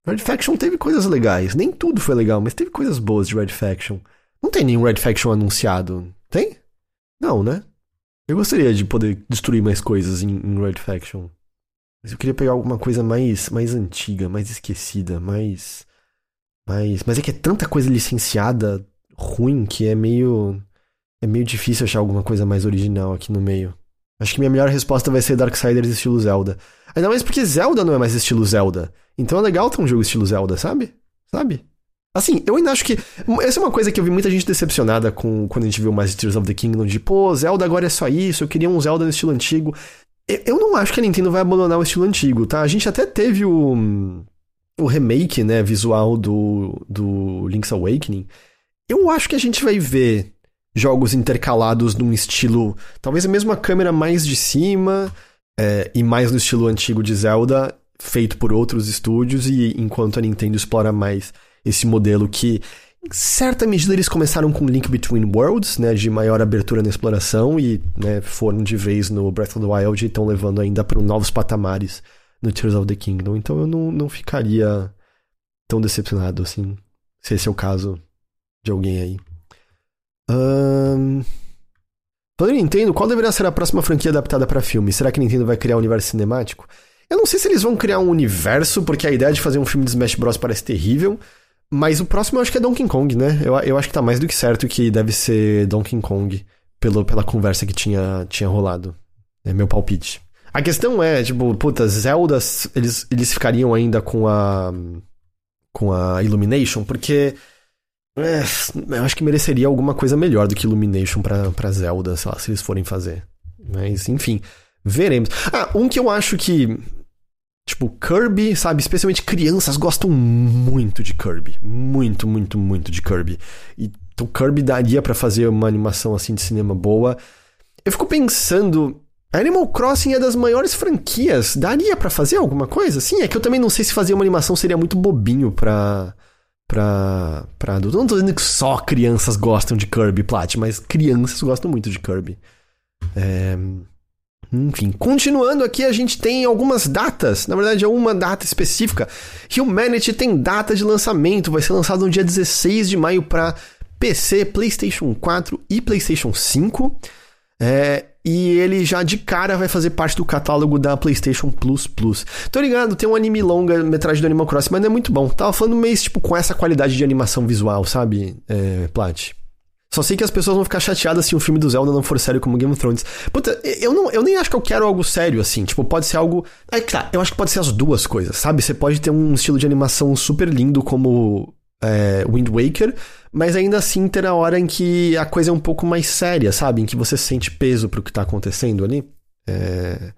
Red Faction teve coisas legais. Nem tudo foi legal, mas teve coisas boas de Red Faction. Não tem nenhum Red Faction anunciado. Tem? Não, né? Eu gostaria de poder destruir mais coisas em, em Red Faction. Mas eu queria pegar alguma coisa mais, mais antiga, mais esquecida, mais. mais. Mas é que é tanta coisa licenciada ruim que é meio. É meio difícil achar alguma coisa mais original aqui no meio. Acho que minha melhor resposta vai ser Darksiders estilo Zelda. Ainda mais porque Zelda não é mais estilo Zelda. Então é legal ter um jogo estilo Zelda, sabe? Sabe? Assim, eu ainda acho que. Essa é uma coisa que eu vi muita gente decepcionada com quando a gente viu mais Tears of the Kingdom, de pô, Zelda agora é só isso, eu queria um Zelda no estilo antigo. Eu não acho que a Nintendo vai abandonar o estilo antigo, tá? A gente até teve o. o remake, né, visual do, do Link's Awakening. Eu acho que a gente vai ver jogos intercalados num estilo. Talvez a mesma câmera mais de cima é, e mais no estilo antigo de Zelda, feito por outros estúdios, e enquanto a Nintendo explora mais esse modelo que. Em certa medida, eles começaram com Link Between Worlds, né, de maior abertura na exploração, e né, foram de vez no Breath of the Wild e estão levando ainda para novos patamares no Tears of the Kingdom. Então eu não, não ficaria tão decepcionado assim, se esse é o caso de alguém aí. Um... Falando em Nintendo, qual deverá ser a próxima franquia adaptada para filme? Será que a Nintendo vai criar um universo cinemático? Eu não sei se eles vão criar um universo, porque a ideia de fazer um filme de Smash Bros parece terrível. Mas o próximo eu acho que é Donkey Kong, né? Eu, eu acho que tá mais do que certo que deve ser Donkey Kong, pelo, pela conversa que tinha, tinha rolado. É meu palpite. A questão é, tipo, puta, Zelda, eles, eles ficariam ainda com a. com a Illumination, porque é, eu acho que mereceria alguma coisa melhor do que Illumination pra, pra Zelda, sei lá, se eles forem fazer. Mas, enfim, veremos. Ah, um que eu acho que. Tipo, Kirby, sabe? Especialmente crianças gostam muito de Kirby. Muito, muito, muito de Kirby. E, então, Kirby daria para fazer uma animação assim de cinema boa. Eu fico pensando. Animal Crossing é das maiores franquias. Daria para fazer alguma coisa? Sim, é que eu também não sei se fazer uma animação seria muito bobinho pra pra, pra. Não tô dizendo que só crianças gostam de Kirby Plat, mas crianças gostam muito de Kirby. É... Enfim, continuando aqui, a gente tem algumas datas. Na verdade, é uma data específica. Humanity tem data de lançamento. Vai ser lançado no dia 16 de maio para PC, PlayStation 4 e PlayStation 5. É, e ele já de cara vai fazer parte do catálogo da PlayStation Plus Plus. Tô ligado, tem um anime longa, metragem do Animal Crossing, mas não é muito bom. Tava falando meio tipo com essa qualidade de animação visual, sabe, é, Plat? Só sei que as pessoas vão ficar chateadas se o filme do Zelda não for sério como Game of Thrones. Puta, eu, não, eu nem acho que eu quero algo sério assim. Tipo, pode ser algo. É que tá, eu acho que pode ser as duas coisas, sabe? Você pode ter um estilo de animação super lindo como é, Wind Waker, mas ainda assim ter a hora em que a coisa é um pouco mais séria, sabe? Em que você sente peso pro que tá acontecendo ali. É...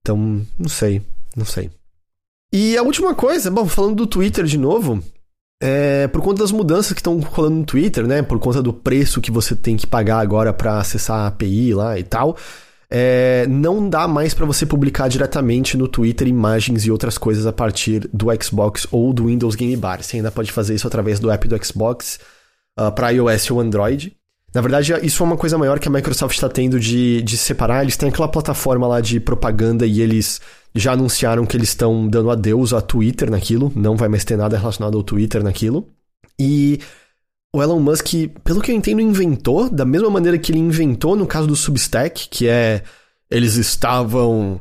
Então, não sei, não sei. E a última coisa, bom, falando do Twitter de novo, é, por conta das mudanças que estão rolando no Twitter, né? Por conta do preço que você tem que pagar agora para acessar a API lá e tal é, não dá mais para você publicar diretamente no Twitter imagens e outras coisas a partir do Xbox ou do Windows Game Bar. Você ainda pode fazer isso através do app do Xbox uh, ah, para iOS ou Android. Na verdade, isso é uma coisa maior que a Microsoft está tendo de, de separar. Eles têm aquela plataforma lá de propaganda e eles já anunciaram que eles estão dando adeus a Twitter naquilo. Não vai mais ter nada relacionado ao Twitter naquilo. E o Elon Musk, pelo que eu entendo, inventou, da mesma maneira que ele inventou no caso do Substack, que é eles estavam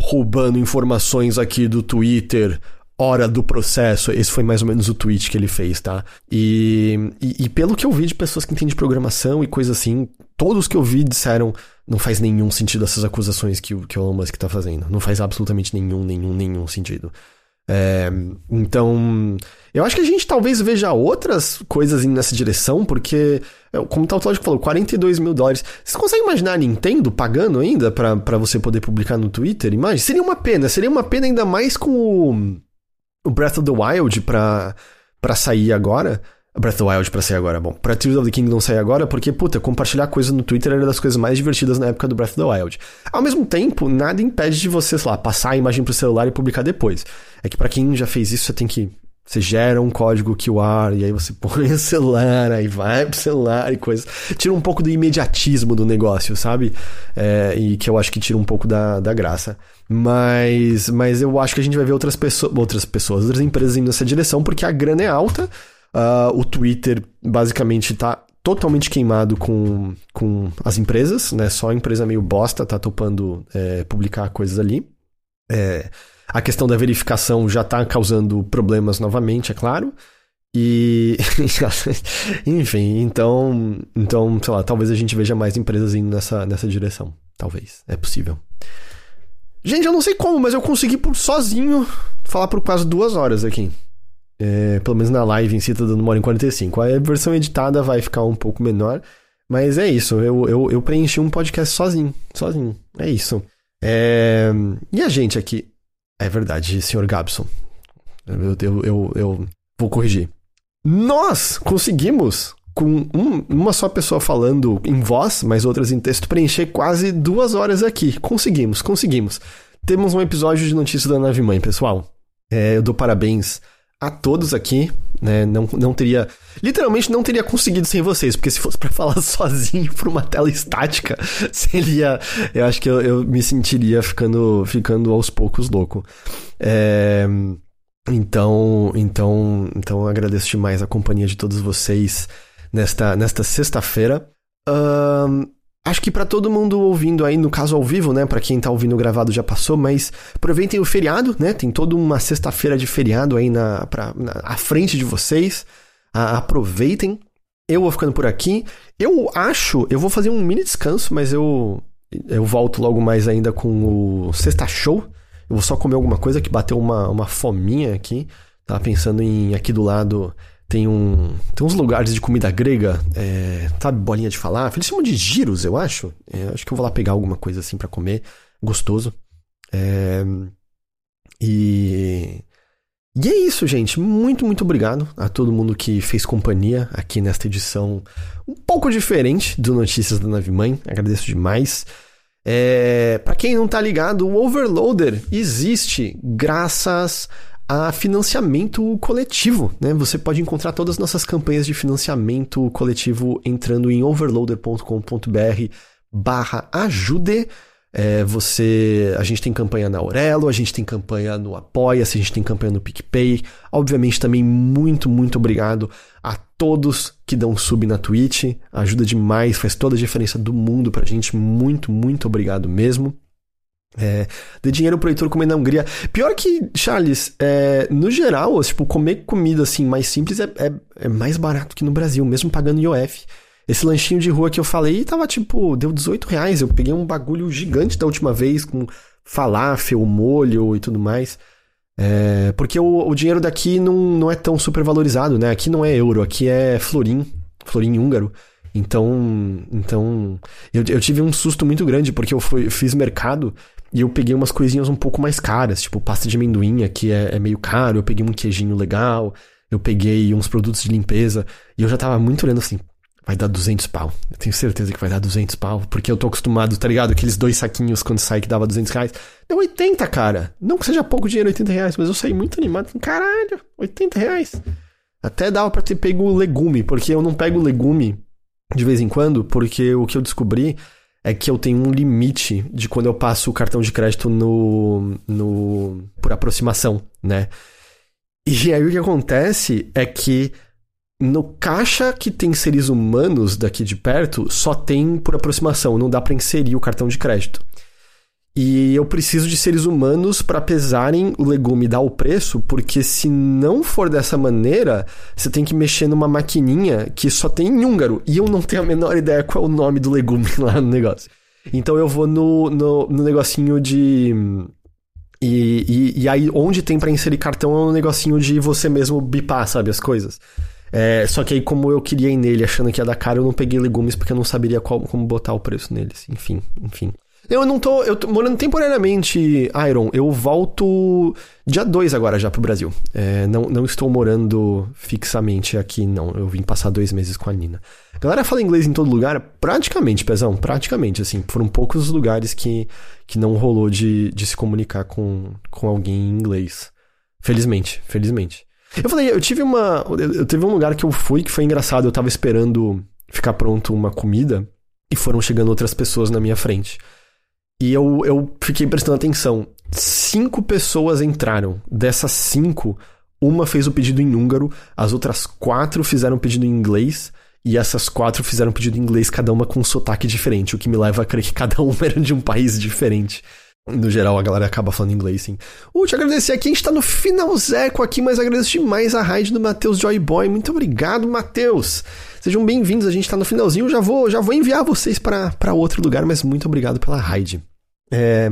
roubando informações aqui do Twitter hora do processo. Esse foi mais ou menos o tweet que ele fez, tá? E, e, e, pelo que eu vi de pessoas que entendem de programação e coisa assim, todos que eu vi disseram não faz nenhum sentido essas acusações que, que o Elon Musk tá fazendo. Não faz absolutamente nenhum, nenhum, nenhum sentido. É, então, eu acho que a gente talvez veja outras coisas indo nessa direção, porque, é, como o Tautológico falou, 42 mil dólares. Você consegue imaginar a Nintendo pagando ainda para você poder publicar no Twitter? Imagina, seria uma pena, seria uma pena ainda mais com o, o Breath of the Wild pra, pra sair agora. Breath of the Wild pra sair agora, bom. Pra Tears of the Kingdom sair agora, porque, puta, compartilhar coisa no Twitter era das coisas mais divertidas na época do Breath of the Wild. Ao mesmo tempo, nada impede de você, sei lá, passar a imagem pro celular e publicar depois. É que para quem já fez isso, você tem que. Você gera um código QR e aí você põe o celular, aí vai pro celular e coisas. Tira um pouco do imediatismo do negócio, sabe? É, e que eu acho que tira um pouco da, da graça. Mas, mas eu acho que a gente vai ver outras, pessoas, outras pessoas, outras empresas indo nessa direção, porque a grana é alta. Uh, o Twitter basicamente está totalmente queimado com, com as empresas, né? Só a empresa meio bosta tá topando é, publicar coisas ali. É, a questão da verificação já está causando problemas novamente, é claro. E. Enfim, então. Então, sei lá, talvez a gente veja mais empresas indo nessa, nessa direção. Talvez. É possível. Gente, eu não sei como, mas eu consegui por sozinho falar por quase duas horas aqui. É, pelo menos na live em si tá dando uma hora e 45. A versão editada vai ficar um pouco menor. Mas é isso, eu, eu, eu preenchi um podcast sozinho. Sozinho. É isso. É... E a gente aqui? É verdade, senhor Gabson. Eu, eu, eu, eu vou corrigir. Nós conseguimos, com um, uma só pessoa falando em voz, mas outras em texto, preencher quase duas horas aqui. Conseguimos, conseguimos. Temos um episódio de notícias da nave mãe, pessoal. É, eu dou parabéns a todos aqui, né? Não, não teria. Literalmente não teria conseguido sem vocês, porque se fosse para falar sozinho por uma tela estática, seria. Eu acho que eu, eu me sentiria ficando, ficando aos poucos louco. É. Então, então, então agradeço demais a companhia de todos vocês nesta, nesta sexta-feira. Um, Acho que para todo mundo ouvindo aí, no caso ao vivo, né? Para quem tá ouvindo gravado já passou, mas aproveitem o feriado, né? Tem toda uma sexta-feira de feriado aí na, pra, na, à frente de vocês. A, aproveitem. Eu vou ficando por aqui. Eu acho, eu vou fazer um mini descanso, mas eu eu volto logo mais ainda com o sexta show. Eu vou só comer alguma coisa que bateu uma, uma fominha aqui. Tava pensando em aqui do lado tem, um, tem uns lugares de comida grega, é, sabe, bolinha de falafel. Eles chamam de giros, eu acho. É, acho que eu vou lá pegar alguma coisa assim para comer. Gostoso. É, e. E é isso, gente. Muito, muito obrigado a todo mundo que fez companhia aqui nesta edição um pouco diferente do Notícias da Nave Mãe. Agradeço demais. É, para quem não tá ligado, o Overloader existe graças a financiamento coletivo. Né? Você pode encontrar todas as nossas campanhas de financiamento coletivo entrando em overloader.com.br barra ajude. É, você, a gente tem campanha na Aurelo, a gente tem campanha no Apoia-se, a gente tem campanha no PicPay. Obviamente também muito, muito obrigado a todos que dão sub na Twitch. Ajuda demais, faz toda a diferença do mundo pra gente. Muito, muito obrigado mesmo. É, dê dinheiro pro Heitor comer na Hungria. Pior que, Charles, é, no geral, tipo, comer comida assim mais simples é, é, é, mais barato que no Brasil, mesmo pagando IOF. Esse lanchinho de rua que eu falei tava tipo, deu 18 reais. Eu peguei um bagulho gigante da última vez com falafel, molho e tudo mais. É, porque o, o, dinheiro daqui não, não é tão super valorizado, né? Aqui não é euro, aqui é florim, florim húngaro. Então, então eu, eu tive um susto muito grande porque eu fui, fiz mercado e eu peguei umas coisinhas um pouco mais caras, tipo pasta de amendoim, que é, é meio caro. Eu peguei um queijinho legal. Eu peguei uns produtos de limpeza. E eu já tava muito olhando assim, vai dar 200 pau. Eu tenho certeza que vai dar 200 pau. Porque eu tô acostumado, tá ligado? Aqueles dois saquinhos quando sai que dava 200 reais. Deu 80, cara. Não que seja pouco dinheiro, 80 reais. Mas eu saí muito animado. Caralho, 80 reais. Até dava pra ter pego legume. Porque eu não pego legume de vez em quando. Porque o que eu descobri é que eu tenho um limite de quando eu passo o cartão de crédito no, no por aproximação, né? E aí o que acontece é que no caixa que tem seres humanos daqui de perto, só tem por aproximação, não dá para inserir o cartão de crédito. E eu preciso de seres humanos para pesarem o legume e dar o preço, porque se não for dessa maneira, você tem que mexer numa maquininha que só tem em húngaro. E eu não tenho a menor ideia qual é o nome do legume lá no negócio. Então eu vou no, no, no negocinho de. E, e, e aí, onde tem para inserir cartão é um negocinho de você mesmo bipar, sabe, as coisas. É, só que aí, como eu queria ir nele achando que ia dar caro, eu não peguei legumes porque eu não saberia qual, como botar o preço neles. Enfim, enfim. Eu não tô. Eu tô morando temporariamente, Iron. Eu volto dia 2 agora já pro Brasil. É, não, não estou morando fixamente aqui, não. Eu vim passar dois meses com a Nina. A galera fala inglês em todo lugar? Praticamente, Pezão. Praticamente, assim. Foram poucos os lugares que, que não rolou de, de se comunicar com, com alguém em inglês. Felizmente, felizmente. Eu falei, eu tive uma. Eu teve um lugar que eu fui que foi engraçado. Eu tava esperando ficar pronto uma comida e foram chegando outras pessoas na minha frente. E eu, eu fiquei prestando atenção. Cinco pessoas entraram. Dessas cinco, uma fez o pedido em húngaro, as outras quatro fizeram o pedido em inglês. E essas quatro fizeram pedido em inglês, cada uma com um sotaque diferente, o que me leva a crer que cada uma era de um país diferente. No geral, a galera acaba falando inglês, sim. Uh, te agradecer aqui, a gente tá no finalzeco aqui, mas agradeço demais a raid do Matheus Joyboy. Muito obrigado, Matheus! Sejam bem-vindos, a gente tá no finalzinho, já vou, já vou enviar vocês para outro lugar, mas muito obrigado pela raid. É...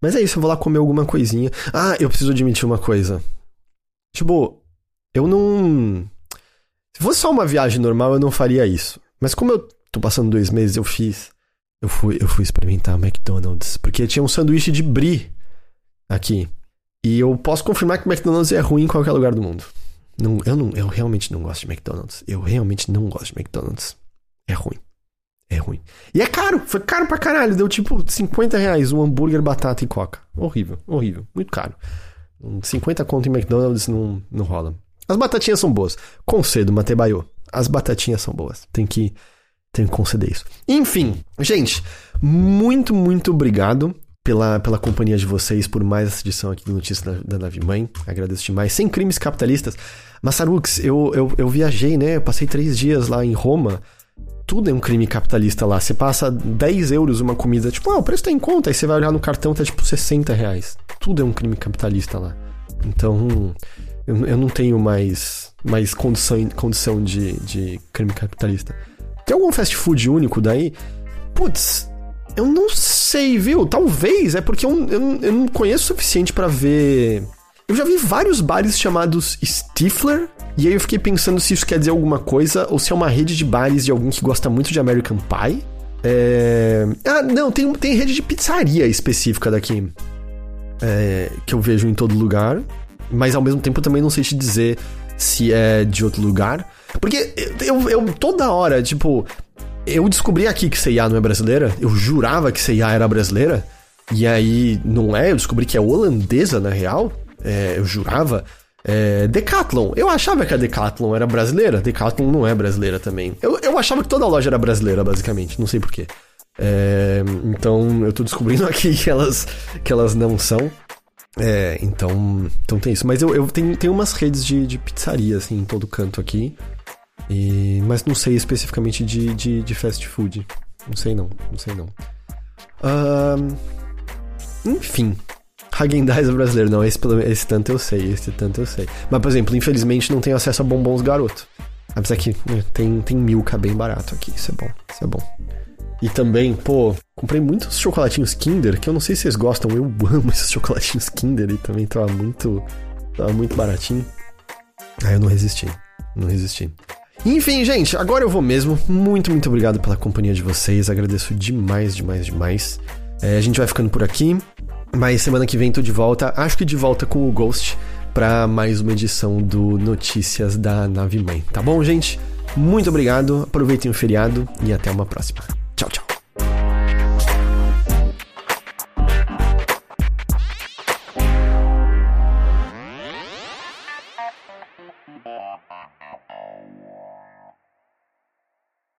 Mas é isso, eu vou lá comer alguma coisinha. Ah, eu preciso admitir uma coisa. Tipo, eu não. Se fosse só uma viagem normal, eu não faria isso. Mas como eu tô passando dois meses, eu fiz. Eu fui, eu fui experimentar McDonald's. Porque tinha um sanduíche de brie aqui. E eu posso confirmar que McDonald's é ruim em qualquer lugar do mundo. Não, eu, não, eu realmente não gosto de McDonald's. Eu realmente não gosto de McDonald's. É ruim. É ruim. E é caro, foi caro pra caralho. Deu tipo 50 reais um hambúrguer, batata e coca. Horrível, horrível. Muito caro. 50 conto em McDonald's não, não rola. As batatinhas são boas. Concedo, Matebaiô. As batatinhas são boas. Tem que, tem que conceder isso. Enfim, gente, muito, muito obrigado pela, pela companhia de vocês, por mais essa edição aqui do Notícias da, da Nave Mãe. Agradeço demais. Sem crimes capitalistas. Massarux, eu, eu, eu viajei, né? Eu passei três dias lá em Roma tudo é um crime capitalista lá. Você passa 10 euros uma comida, tipo, ah, o preço tá em conta. Aí você vai olhar no cartão, tá tipo 60 reais. Tudo é um crime capitalista lá. Então, eu, eu não tenho mais, mais condição, condição de, de crime capitalista. Tem algum fast food único daí? Putz, eu não sei, viu? Talvez, é porque eu, eu, eu não conheço o suficiente para ver. Eu já vi vários bares chamados Stifler, e aí eu fiquei pensando se isso quer dizer alguma coisa ou se é uma rede de bares de alguém que gosta muito de American Pie. É... Ah, não, tem, tem rede de pizzaria específica daqui. É, que eu vejo em todo lugar. Mas ao mesmo tempo eu também não sei te dizer se é de outro lugar. Porque eu, eu toda hora, tipo, eu descobri aqui que CIA não é brasileira. Eu jurava que CIA era brasileira. E aí não é, eu descobri que é holandesa na real. É, eu jurava. É, Decathlon. Eu achava que a Decathlon era brasileira. Decathlon não é brasileira também. Eu, eu achava que toda loja era brasileira, basicamente. Não sei porquê. É, então eu tô descobrindo aqui que elas, que elas não são. É, então, então tem isso. Mas eu, eu tenho, tenho umas redes de, de pizzaria, assim, em todo canto aqui. E, mas não sei especificamente de, de, de fast food. Não sei não, não sei não. Uh, enfim, Hagendaz é brasileiro, não, esse, esse tanto eu sei, esse tanto eu sei. Mas, por exemplo, infelizmente não tenho acesso a bombons garoto. Apesar que né, tem, tem milka bem barato aqui, isso é bom, isso é bom. E também, pô, comprei muitos chocolatinhos Kinder, que eu não sei se vocês gostam, eu amo esses chocolatinhos Kinder e também tava muito, tava muito baratinho. Aí eu não resisti, não resisti. Enfim, gente, agora eu vou mesmo. Muito, muito obrigado pela companhia de vocês. Agradeço demais, demais, demais. É, a gente vai ficando por aqui. Mas semana que vem tô de volta, acho que de volta com o Ghost para mais uma edição do Notícias da Nave Mãe. Tá bom, gente? Muito obrigado, aproveitem o feriado e até uma próxima. Tchau, tchau.